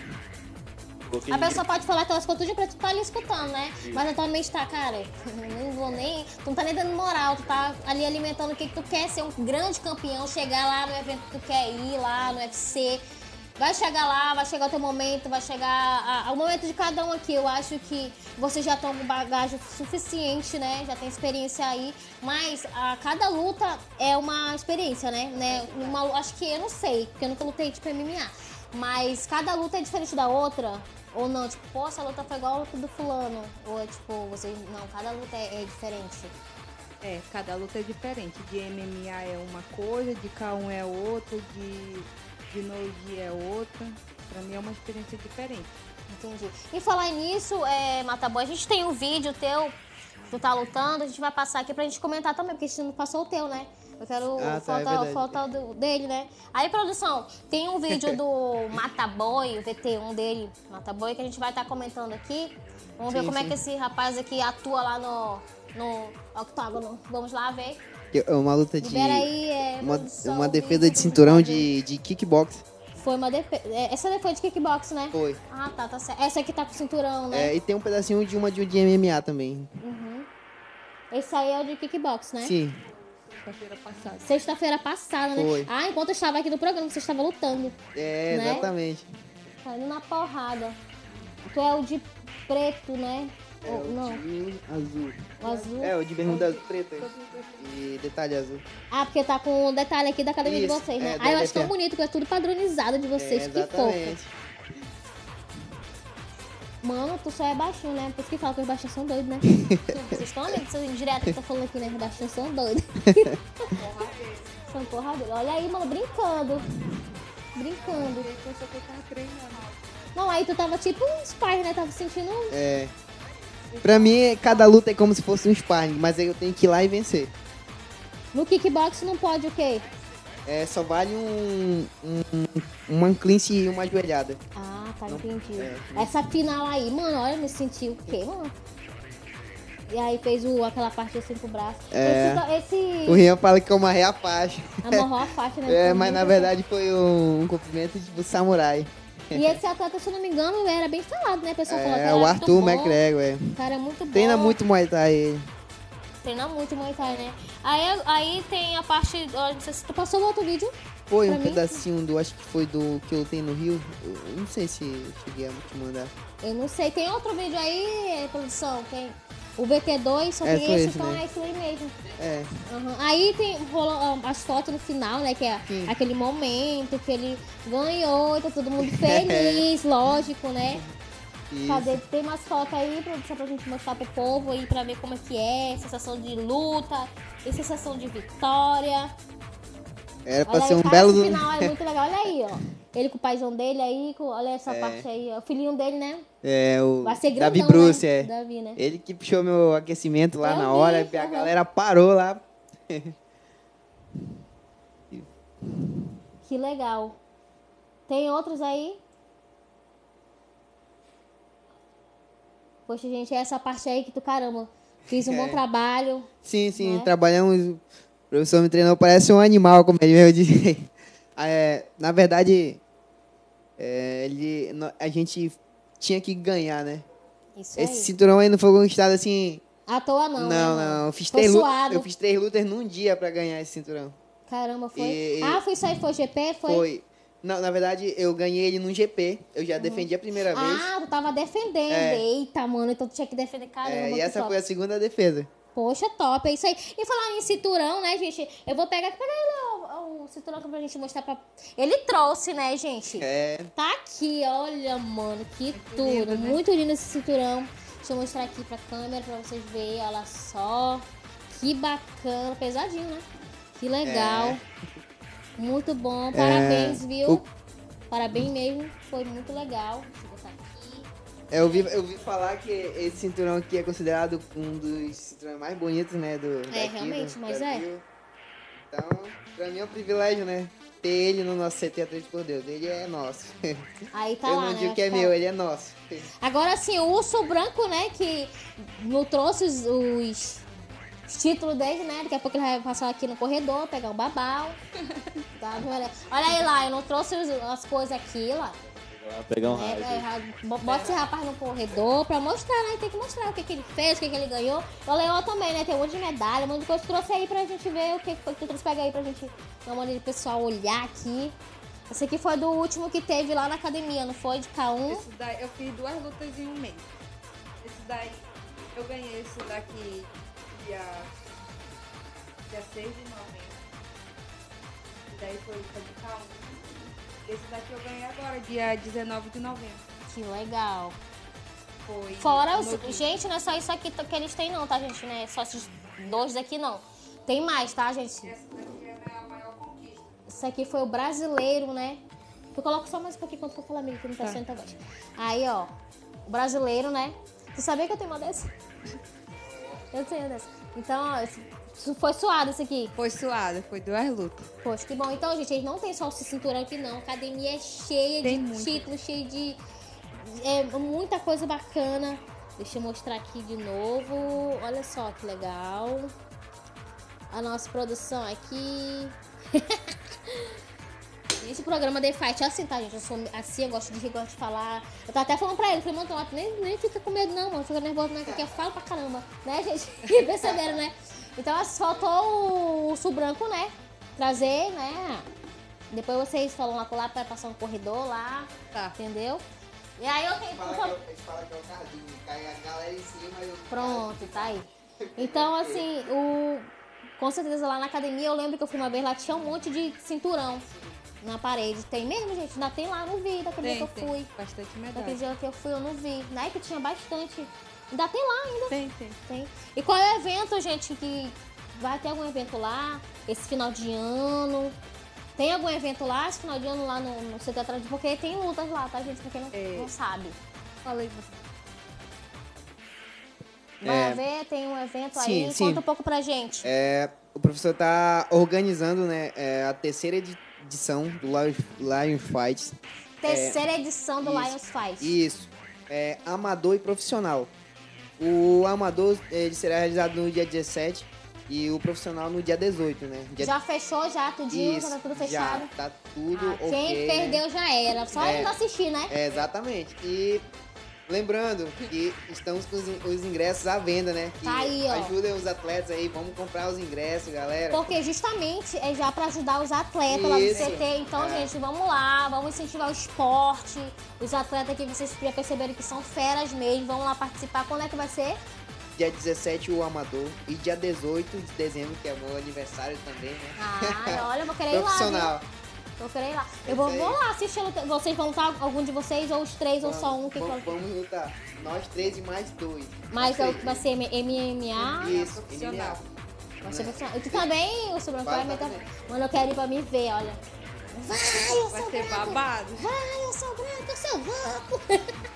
coloquei A pessoa pode falar aquelas coisas tudo pra tu tá ali escutando, né? Sim. Mas a tua mente tá, cara, não vou nem. Tu não tá nem dando moral, tu tá ali alimentando o que, que tu quer ser um grande campeão, chegar lá no evento que tu quer ir, lá no UFC. Vai chegar lá, vai chegar o teu momento, vai chegar a- o momento de cada um aqui. Eu acho que vocês já estão com bagagem suficiente, né? Já tem experiência aí. Mas a cada luta é uma experiência, né? né? Uma, acho que eu não sei, porque eu nunca lutei tipo MMA. Mas cada luta é diferente da outra. Ou não, tipo, pô, essa luta foi igual a luta do fulano. Ou é tipo, vocês. Não, cada luta é, é diferente. É, cada luta é diferente. De MMA é uma coisa, de K1 é outra, de, de Noji é outra. Pra mim é uma experiência diferente. Entendi. E falar nisso, é, Mataboy, a gente tem um vídeo teu, tu tá lutando, a gente vai passar aqui pra gente comentar também, porque a gente não passou o teu, né? Eu quero Ah, tá, é foto do- dele, né? Aí, produção, tem um vídeo do Mataboy, o VT1 dele, Mataboy, que a gente vai estar comentando aqui. Vamos ver Sim, como é sim. que esse rapaz aqui atua lá no, no octógono. Vamos lá ver. É uma luta de. Aí, é, uma, produção, uma o defesa de cinturão de, de kickbox. Foi uma defesa. Essa foi de kickbox, né? Foi. Ah, tá, tá certo. Essa aqui tá com cinturão, né? É, e tem um pedacinho de uma de, de MMA também. Esse aí é o de kickbox, né? Sim. Sexta-feira passada. Sexta-feira passada, né? Foi. Ah, enquanto eu estava aqui no programa, você estava lutando. É, Né? exatamente. Tá indo na porrada. Tu é o de preto, né? É Ou- o não, de azul. o azul. É, o de bermuda azul preta. E detalhe azul. Ah, porque tá com o detalhe aqui da academia de Isso, vocês, né? é, ah, eu acho tão bonito, que é tudo padronizado de vocês. é, que fofo. Mano, tu só é baixinho, né? Por isso que fala que os baixinhos são doidos, né? Vocês estão vendo essas indiretas que eu tô falando aqui, né? Os baixinhos são doidos. são porradeiros. Olha aí, mano, brincando. Brincando. Não, aí tu tava tipo um spy, né? Tava sentindo É. Pra mim, cada luta é como se fosse um sparring, mas aí eu tenho que ir lá e vencer. No kickbox não pode o quê? É, só vale um, um, uma clinch e uma joelhada. Ah, tá, Não- entendi. é, Essa final aí, mano, olha, me senti o quê, mano? E aí fez o, aquela parte assim pro braço. É. Esse, esse O Rian fala que eu amarrei a faixa. amarrou a faixa, né? É, mas na verdade foi um, um cumprimento tipo samurai. E esse atleta, se eu não me engano, era bem falado, né? A pessoa falou que É, era o Arthur McGregor, é. O cara é muito bom. Treina muito Muay Thai ele. Treina muito Muay Thai, né? Aí, aí tem a parte. ó, Não sei se tu passou o outro vídeo. Foi Pra um mim? pedacinho do, acho que foi do que eu tenho no Rio. Eu não sei se eu cheguei a te mandar. Eu não sei. Tem outro vídeo aí, produção? Tem o VT2, só É, tem esse, então mesmo. é isso aí mesmo. É, Aham. Aí tem rolou, ó, as fotos no final, né? Que é Sim. aquele momento que ele ganhou, tá todo mundo feliz, lógico, né? isso. Cadê? Tem umas fotos aí, produção, pra gente mostrar pro povo aí, pra ver como é que é, sensação de luta, e sensação de vitória. Era pra Olha ser aí, um cara, belo. final é muito legal. Olha aí, ó. Ele com o paizão dele aí, com, olha essa É. parte aí, ó. O filhinho dele, né? É, o Vai ser grandão, Davi Bruce, né? é. Davi, né? Ele que puxou meu aquecimento lá Eu na vi, hora, a galera parou lá. Que legal. Tem outros aí? Poxa, gente, é essa parte aí que tu, caramba, fiz um bom É. trabalho. Sim, sim, Né? trabalhamos. Professor me treinou, parece um animal, como ele mesmo disse. É, na verdade, é, ele, a gente tinha que ganhar, né? Isso Esse aí. cinturão aí não foi conquistado assim. À toa não, Não, né, não. Eu, fiz Foi três lutas, suado. eu fiz três lutas num dia pra ganhar esse cinturão. Caramba, foi. E- Ah, foi isso aí, foi GP? Foi. Foi. Não, na verdade, eu ganhei ele num GP. Eu já defendi a primeira vez. Ah, tu tava defendendo. É. Eita, mano, então tu tinha que defender. Caramba, É, e essa foi a segunda defesa. Poxa, top, é isso aí. E falar em cinturão, né, gente? Eu vou pegar. Pega aí o, o cinturão pra gente mostrar pra. Ele trouxe, né, gente? É, Tá aqui, olha, mano, que tudo. lindo, né? Muito lindo esse cinturão. Deixa eu mostrar aqui pra câmera pra vocês verem, olha só. Que bacana, pesadinho, né? Que legal. Muito bom, parabéns, viu? o- Parabéns mesmo, foi muito legal. Eu, vi, eu vi falar que esse cinturão aqui é considerado um dos cinturões mais bonitos, né? Do, daqui, realmente, do mas é. Então, pra mim é um privilégio, né? Ter ele no nosso CT Atlético por Deus. Ele é nosso. Aí tá eu lá, não né? digo que é Tá- meu, ele é nosso. Agora sim, o urso branco, né, que não trouxe os, os- os títulos dele, né? Daqui a pouco ele vai passar aqui no corredor, pegar um babau. Tá, olha, aí lá, eu não trouxe as coisas aqui lá. Lá pegar um né? raio. É, bo- Bota esse rapaz no corredor pra mostrar, né? Tem que mostrar o que, que ele fez, o que, que ele ganhou. O Leão também, né? Tem um monte de medalha, um monte de coisa. Trouxe aí pra gente ver o que foi que tu trouxe. Pega aí pra gente dar uma olhada pro pessoal olhar aqui. Esse aqui foi do último que teve lá na academia, não foi? De K1. Esse daí, eu fiz duas lutas em um mês. Esse daí, eu ganhei esse daqui dia, dia 6 de novembro. E daí foi luta de calma. Esse daqui eu ganhei agora, dia 19 de novembro. Que legal. Foi. Fora os. dia. Gente, não é só isso aqui que eles têm, não, tá, gente? Não é só esses dois daqui, não. Tem mais, tá, gente? Essa daqui é a maior conquista. Isso aqui foi o brasileiro, né? Eu coloco só mais um pouquinho quando for falar amigo, que não tá Tá. sendo voz. Aí, ó. O brasileiro, né? Você sabia que eu tenho uma dessa? Eu tenho dessa. Então, ó, isso foi suado isso aqui. Foi suada, foi duas lutas. Poxa, que bom. Então, gente, eles não tem só esse cinturão aqui, não. A academia é cheia Tem de muito. títulos, cheia de. É muita coisa bacana. Deixa eu mostrar aqui de novo. Olha só que legal. A nossa produção aqui. Esse programa The Fight é assim, tá, gente? Eu sou assim, eu gosto de rir, gosto de falar. Eu tava até falando pra ele, falei, mano, nem, nem fica com medo, não, mano. Fica nervoso, não, porque eu falo pra caramba. Né, gente? Perceberam, né? Então, faltou o urso branco, né? Trazer, né? Depois vocês falam lá, lá pra passar um corredor lá, Tá. entendeu? E aí eu tenho. Eles falam que é o cardinho, cai a galera em cima e eu... Pronto, tá aí. Então, assim, o... com certeza lá na academia, eu lembro que eu fui uma vez lá, tinha um monte de cinturão na parede. Tem mesmo, gente? Ainda tem lá, não vi daquele dia Tem, que eu tem. fui. Bastante Daquele medalha. dia que eu fui, eu não vi. Né? Que tinha bastante. Ainda tem lá ainda. Tem, tem. Tem. E qual é o evento, gente, que vai ter algum evento lá esse final de ano? Tem algum evento lá esse final de ano lá no, no CT Atrás? Porque tem lutas lá, tá, gente? Pra quem não, É. não sabe. Falei pra você. Vai É. haver, tem um evento Sim, aí. sim. Conta um pouco pra gente. É, o professor está organizando né, é, a terceira edi- edição do Lion, Lion Fights. Terceira edição do Lions faz. Isso. É, amador e profissional. O amador ele será realizado no dia 17 e o profissional no dia 18, né? Dia Já fechou, já, tudinho, Isso, já tá tudo já fechado. tá tudo Ah, ok. Quem né? perdeu já era. Só É. ainda assistir, né? É, exatamente. E lembrando que estamos com os, os ingressos à venda, né? Que Tá aí, ó. Ajudem os atletas aí, vamos comprar os ingressos, galera. Porque justamente é já pra ajudar os atletas lá do Isso. CT. Então, É. gente, vamos lá, vamos incentivar o esporte. Os atletas que vocês já perceberam que são feras mesmo, vamos lá participar. Quando é que vai ser? Dia 17 o amador e dia 18 de dezembro, que é meu aniversário também, né? Ah, olha, eu vou querer ir lá. Profissional. Viu? Vou querer ir lá. Eu vou, vou lá assistir. Vocês vão lutar, algum de vocês, ou os três, ou só um que vamos, vamos lutar. Nós três e mais dois. Mas Nós é o que vai ser MMA. Isso, profissional. MMA. Vai ser profissional. E tu também, o Sobranco, vai meter. vai. Mano, eu quero ir pra me ver, olha. Vai, eu Vai sou ser branco. babado. Vai, eu sou branco, eu sou branco.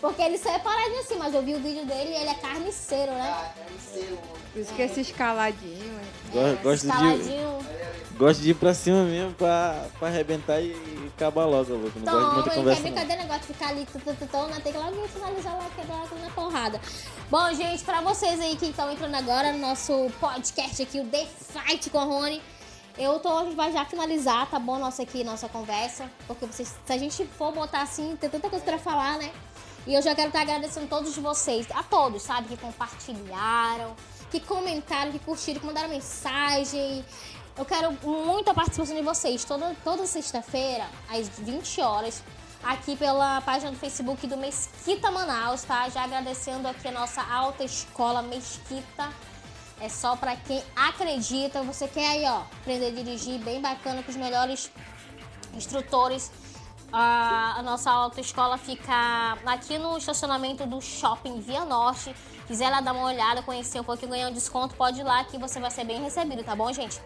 Porque ele só é paradinho assim, mas eu vi o vídeo dele e ele é carniceiro, né? Ah, um- Por isso que esse escaladinho. Go- Gosto de, Escaladinho. Gosto de ir pra cima mesmo pra, pra arrebentar e, e acabar logo, louco. Não gosto Então, muito de quer conversa, não. brincadeira, negócio de ficar ali, tu, tu, tu, tu, né? tem que logo finalizar logo, quebrar logo na porrada. Bom, gente, pra vocês aí que estão entrando agora no nosso podcast aqui, o The Fight com a Rony, eu tô, a gente vai já finalizar, tá bom, nossa aqui, nossa conversa, porque vocês, se a gente for botar assim, tem tanta coisa pra falar, né? E eu já quero estar agradecendo a todos vocês, a todos, sabe, que compartilharam, que comentaram, que curtiram, que mandaram mensagem. Eu quero muito a participação de vocês. Toda, toda sexta-feira, às 20 horas, aqui pela página do Facebook do Mesquita Manaus, tá? Já agradecendo aqui a nossa alta escola Mesquita. É só pra quem acredita. Você quer aí, ó, aprender a dirigir bem bacana com os melhores instrutores. A, a nossa autoescola fica aqui no estacionamento do Shopping Via Norte. Quiser lá dar uma olhada, conhecer um pouquinho, ganhar um desconto, pode ir lá que você vai ser bem recebido, tá bom, gente?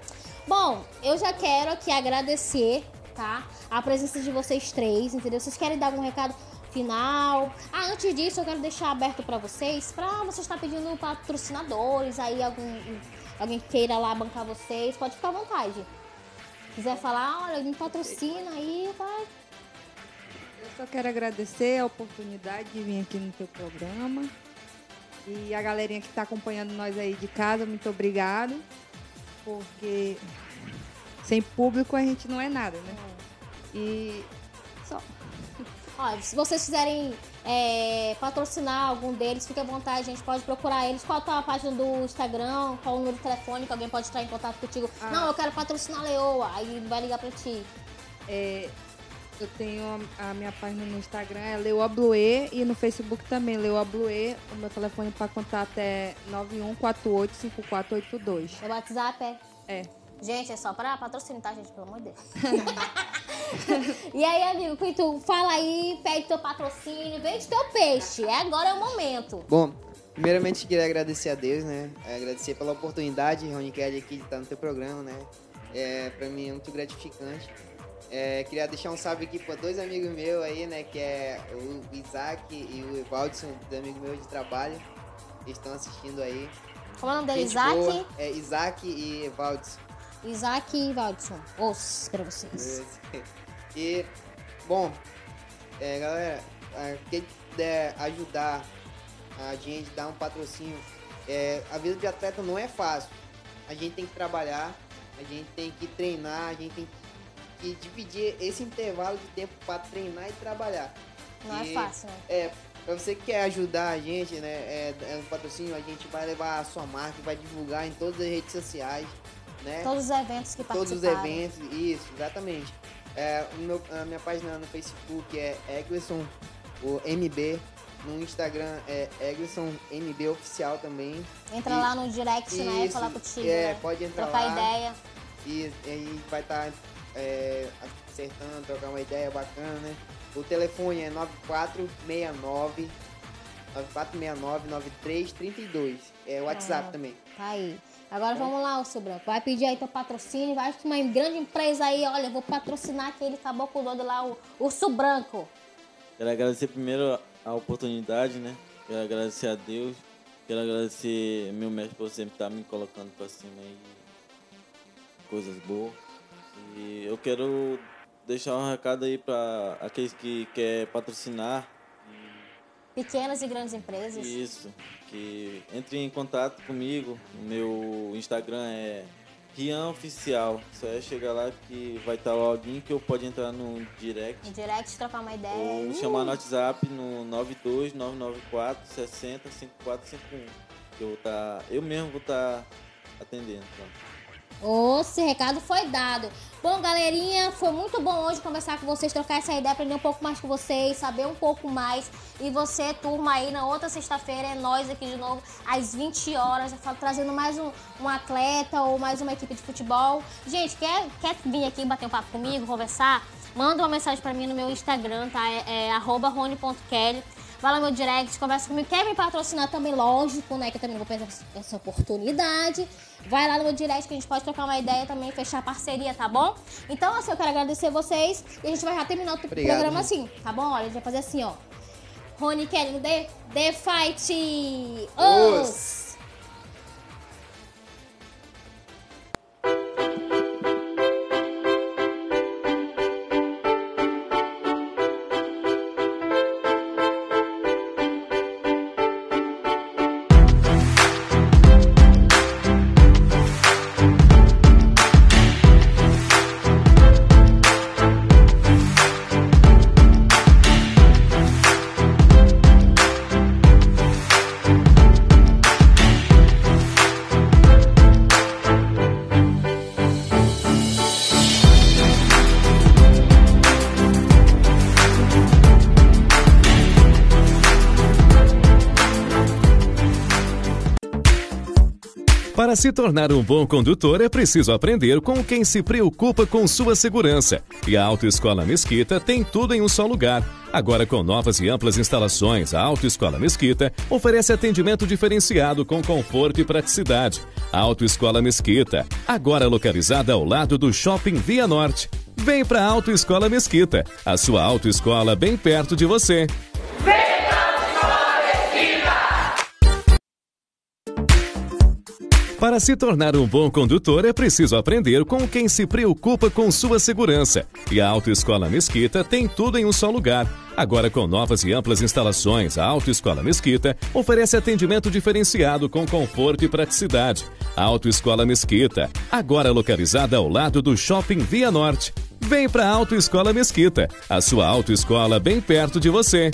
Bom, eu já quero aqui agradecer, tá? A presença de vocês três, entendeu? Vocês querem dar algum recado final? Ah, antes disso, eu quero deixar aberto pra vocês, pra vocês estar pedindo patrocinadores, aí algum, alguém queira lá bancar vocês, pode ficar à vontade. Quiser falar, olha, me patrocina aí, vai. Eu só quero agradecer a oportunidade de vir aqui no teu programa. E a galerinha que está acompanhando nós aí de casa, muito obrigado. Porque sem público a gente não é nada, né? E só. Ó, se vocês quiserem é, patrocinar algum deles, fique à vontade, a gente pode procurar eles. Qual a tua página do Instagram? Qual o número de telefone que alguém pode entrar em contato contigo? Ah. Não, eu quero patrocinar a Leoa. Aí vai ligar pra ti. É, eu tenho a, minha página no Instagram, é Leoa Bluê, e no Facebook também, Leoa Bluê. O meu telefone para contato é 91485482. Meu WhatsApp é. É. Gente, é só pra patrocinar, tá, gente? Pelo amor de Deus. e aí, amigo, que tu fala aí, pede teu patrocínio, vende teu peixe. É agora é o momento. Bom, primeiramente queria agradecer a Deus, né? É, Agradecer pela oportunidade, Rony Kelly, aqui de estar no teu programa, né? É, pra mim é muito gratificante. É, queria deixar um salve aqui para dois amigos meus aí, né? Que é o Isaac e o Evaldson, dois amigos meus de trabalho. Que estão assistindo aí. Como é o nome dele? Isaac? boa. É Isaac e Evaldson. Isaac e Valdson. Os pra vocês. E, bom, é, galera, quem puder ajudar a gente, dar um patrocínio, é, a vida de atleta não é fácil. A gente tem que trabalhar, a gente tem que treinar, a gente tem que dividir esse intervalo de tempo para treinar e trabalhar. Não é E, fácil, né? É, pra você que quer ajudar a gente, né, é, é um patrocínio, a gente vai levar a sua marca, vai divulgar em todas as redes sociais, né? Todos os eventos que todos os participaram. eventos, isso, exatamente. É, meu- a minha página no Facebook é Eglisson, o MB. No Instagram é Eglisson MB Oficial também. Entra E- lá no direct, né? Isso, Falar contigo. é, né? pode entrar Trocar lá. ideia. E aí vai estar acertando, trocar uma ideia bacana, né? O telefone é 9469 9469-9332. É o WhatsApp Pronto. também. Tá aí. Agora vamos lá, ô seu Branco. Vai pedir aí teu patrocínio. Vai que uma grande empresa aí, olha, eu vou patrocinar aquele caboclo doido lá, o Urso Branco. Quero agradecer primeiro a oportunidade, né? Quero agradecer a Deus. Quero agradecer meu mestre por sempre estar me colocando pra cima aí. Coisas boas. E eu quero deixar um recado aí para aqueles que quer patrocinar. Pequenas e grandes empresas. Isso. Que entre em contato comigo. O meu Instagram é Rian Oficial. Só é chegar lá que vai estar lá alguém que eu pode entrar no direct. Direct, trocar uma ideia. Ou Uh! chamar no WhatsApp no 92994 60 5451. Que eu, vou tá, eu mesmo vou estar atendendo. Pronto. Esse recado foi dado. Bom, galerinha, foi muito bom hoje conversar com vocês, trocar essa ideia, aprender um pouco mais com vocês, saber um pouco mais. E você, turma, aí na outra sexta-feira, é nós aqui de novo, às 20 horas, trazendo mais um, um atleta ou mais uma equipe de futebol. Gente, quer, quer vir aqui bater um papo comigo, conversar? Manda uma mensagem pra mim no meu Instagram, tá? É, é arroba rony.kelly. Vai lá no meu direct, conversa comigo. Quer me patrocinar também, lógico, né? Que eu também não vou perder essa oportunidade. Vai lá no meu direct que a gente pode trocar uma ideia também, fechar parceria, tá bom? Então, assim, eu quero agradecer vocês e a gente vai já terminar o Obrigado, programa assim, tá bom? Olha, a gente vai fazer assim, ó. Rony Kelly The, The Fight! Os. Os! Se tornar um bom condutor, é preciso aprender com quem se preocupa com sua segurança. E a Autoescola Mesquita tem tudo em um só lugar. Agora, com novas e amplas instalações, a Autoescola Mesquita oferece atendimento diferenciado com conforto e praticidade. Autoescola Mesquita, agora localizada ao lado do Shopping Via Norte. Vem para a Autoescola Mesquita, a sua autoescola bem perto de você. Para se tornar um bom condutor, é preciso aprender com quem se preocupa com sua segurança. E a Autoescola Mesquita tem tudo em um só lugar. Agora, com novas e amplas instalações, a Autoescola Mesquita oferece atendimento diferenciado com conforto e praticidade. Autoescola Mesquita, agora localizada ao lado do Shopping Via Norte. Vem para a Autoescola Mesquita, a sua autoescola bem perto de você.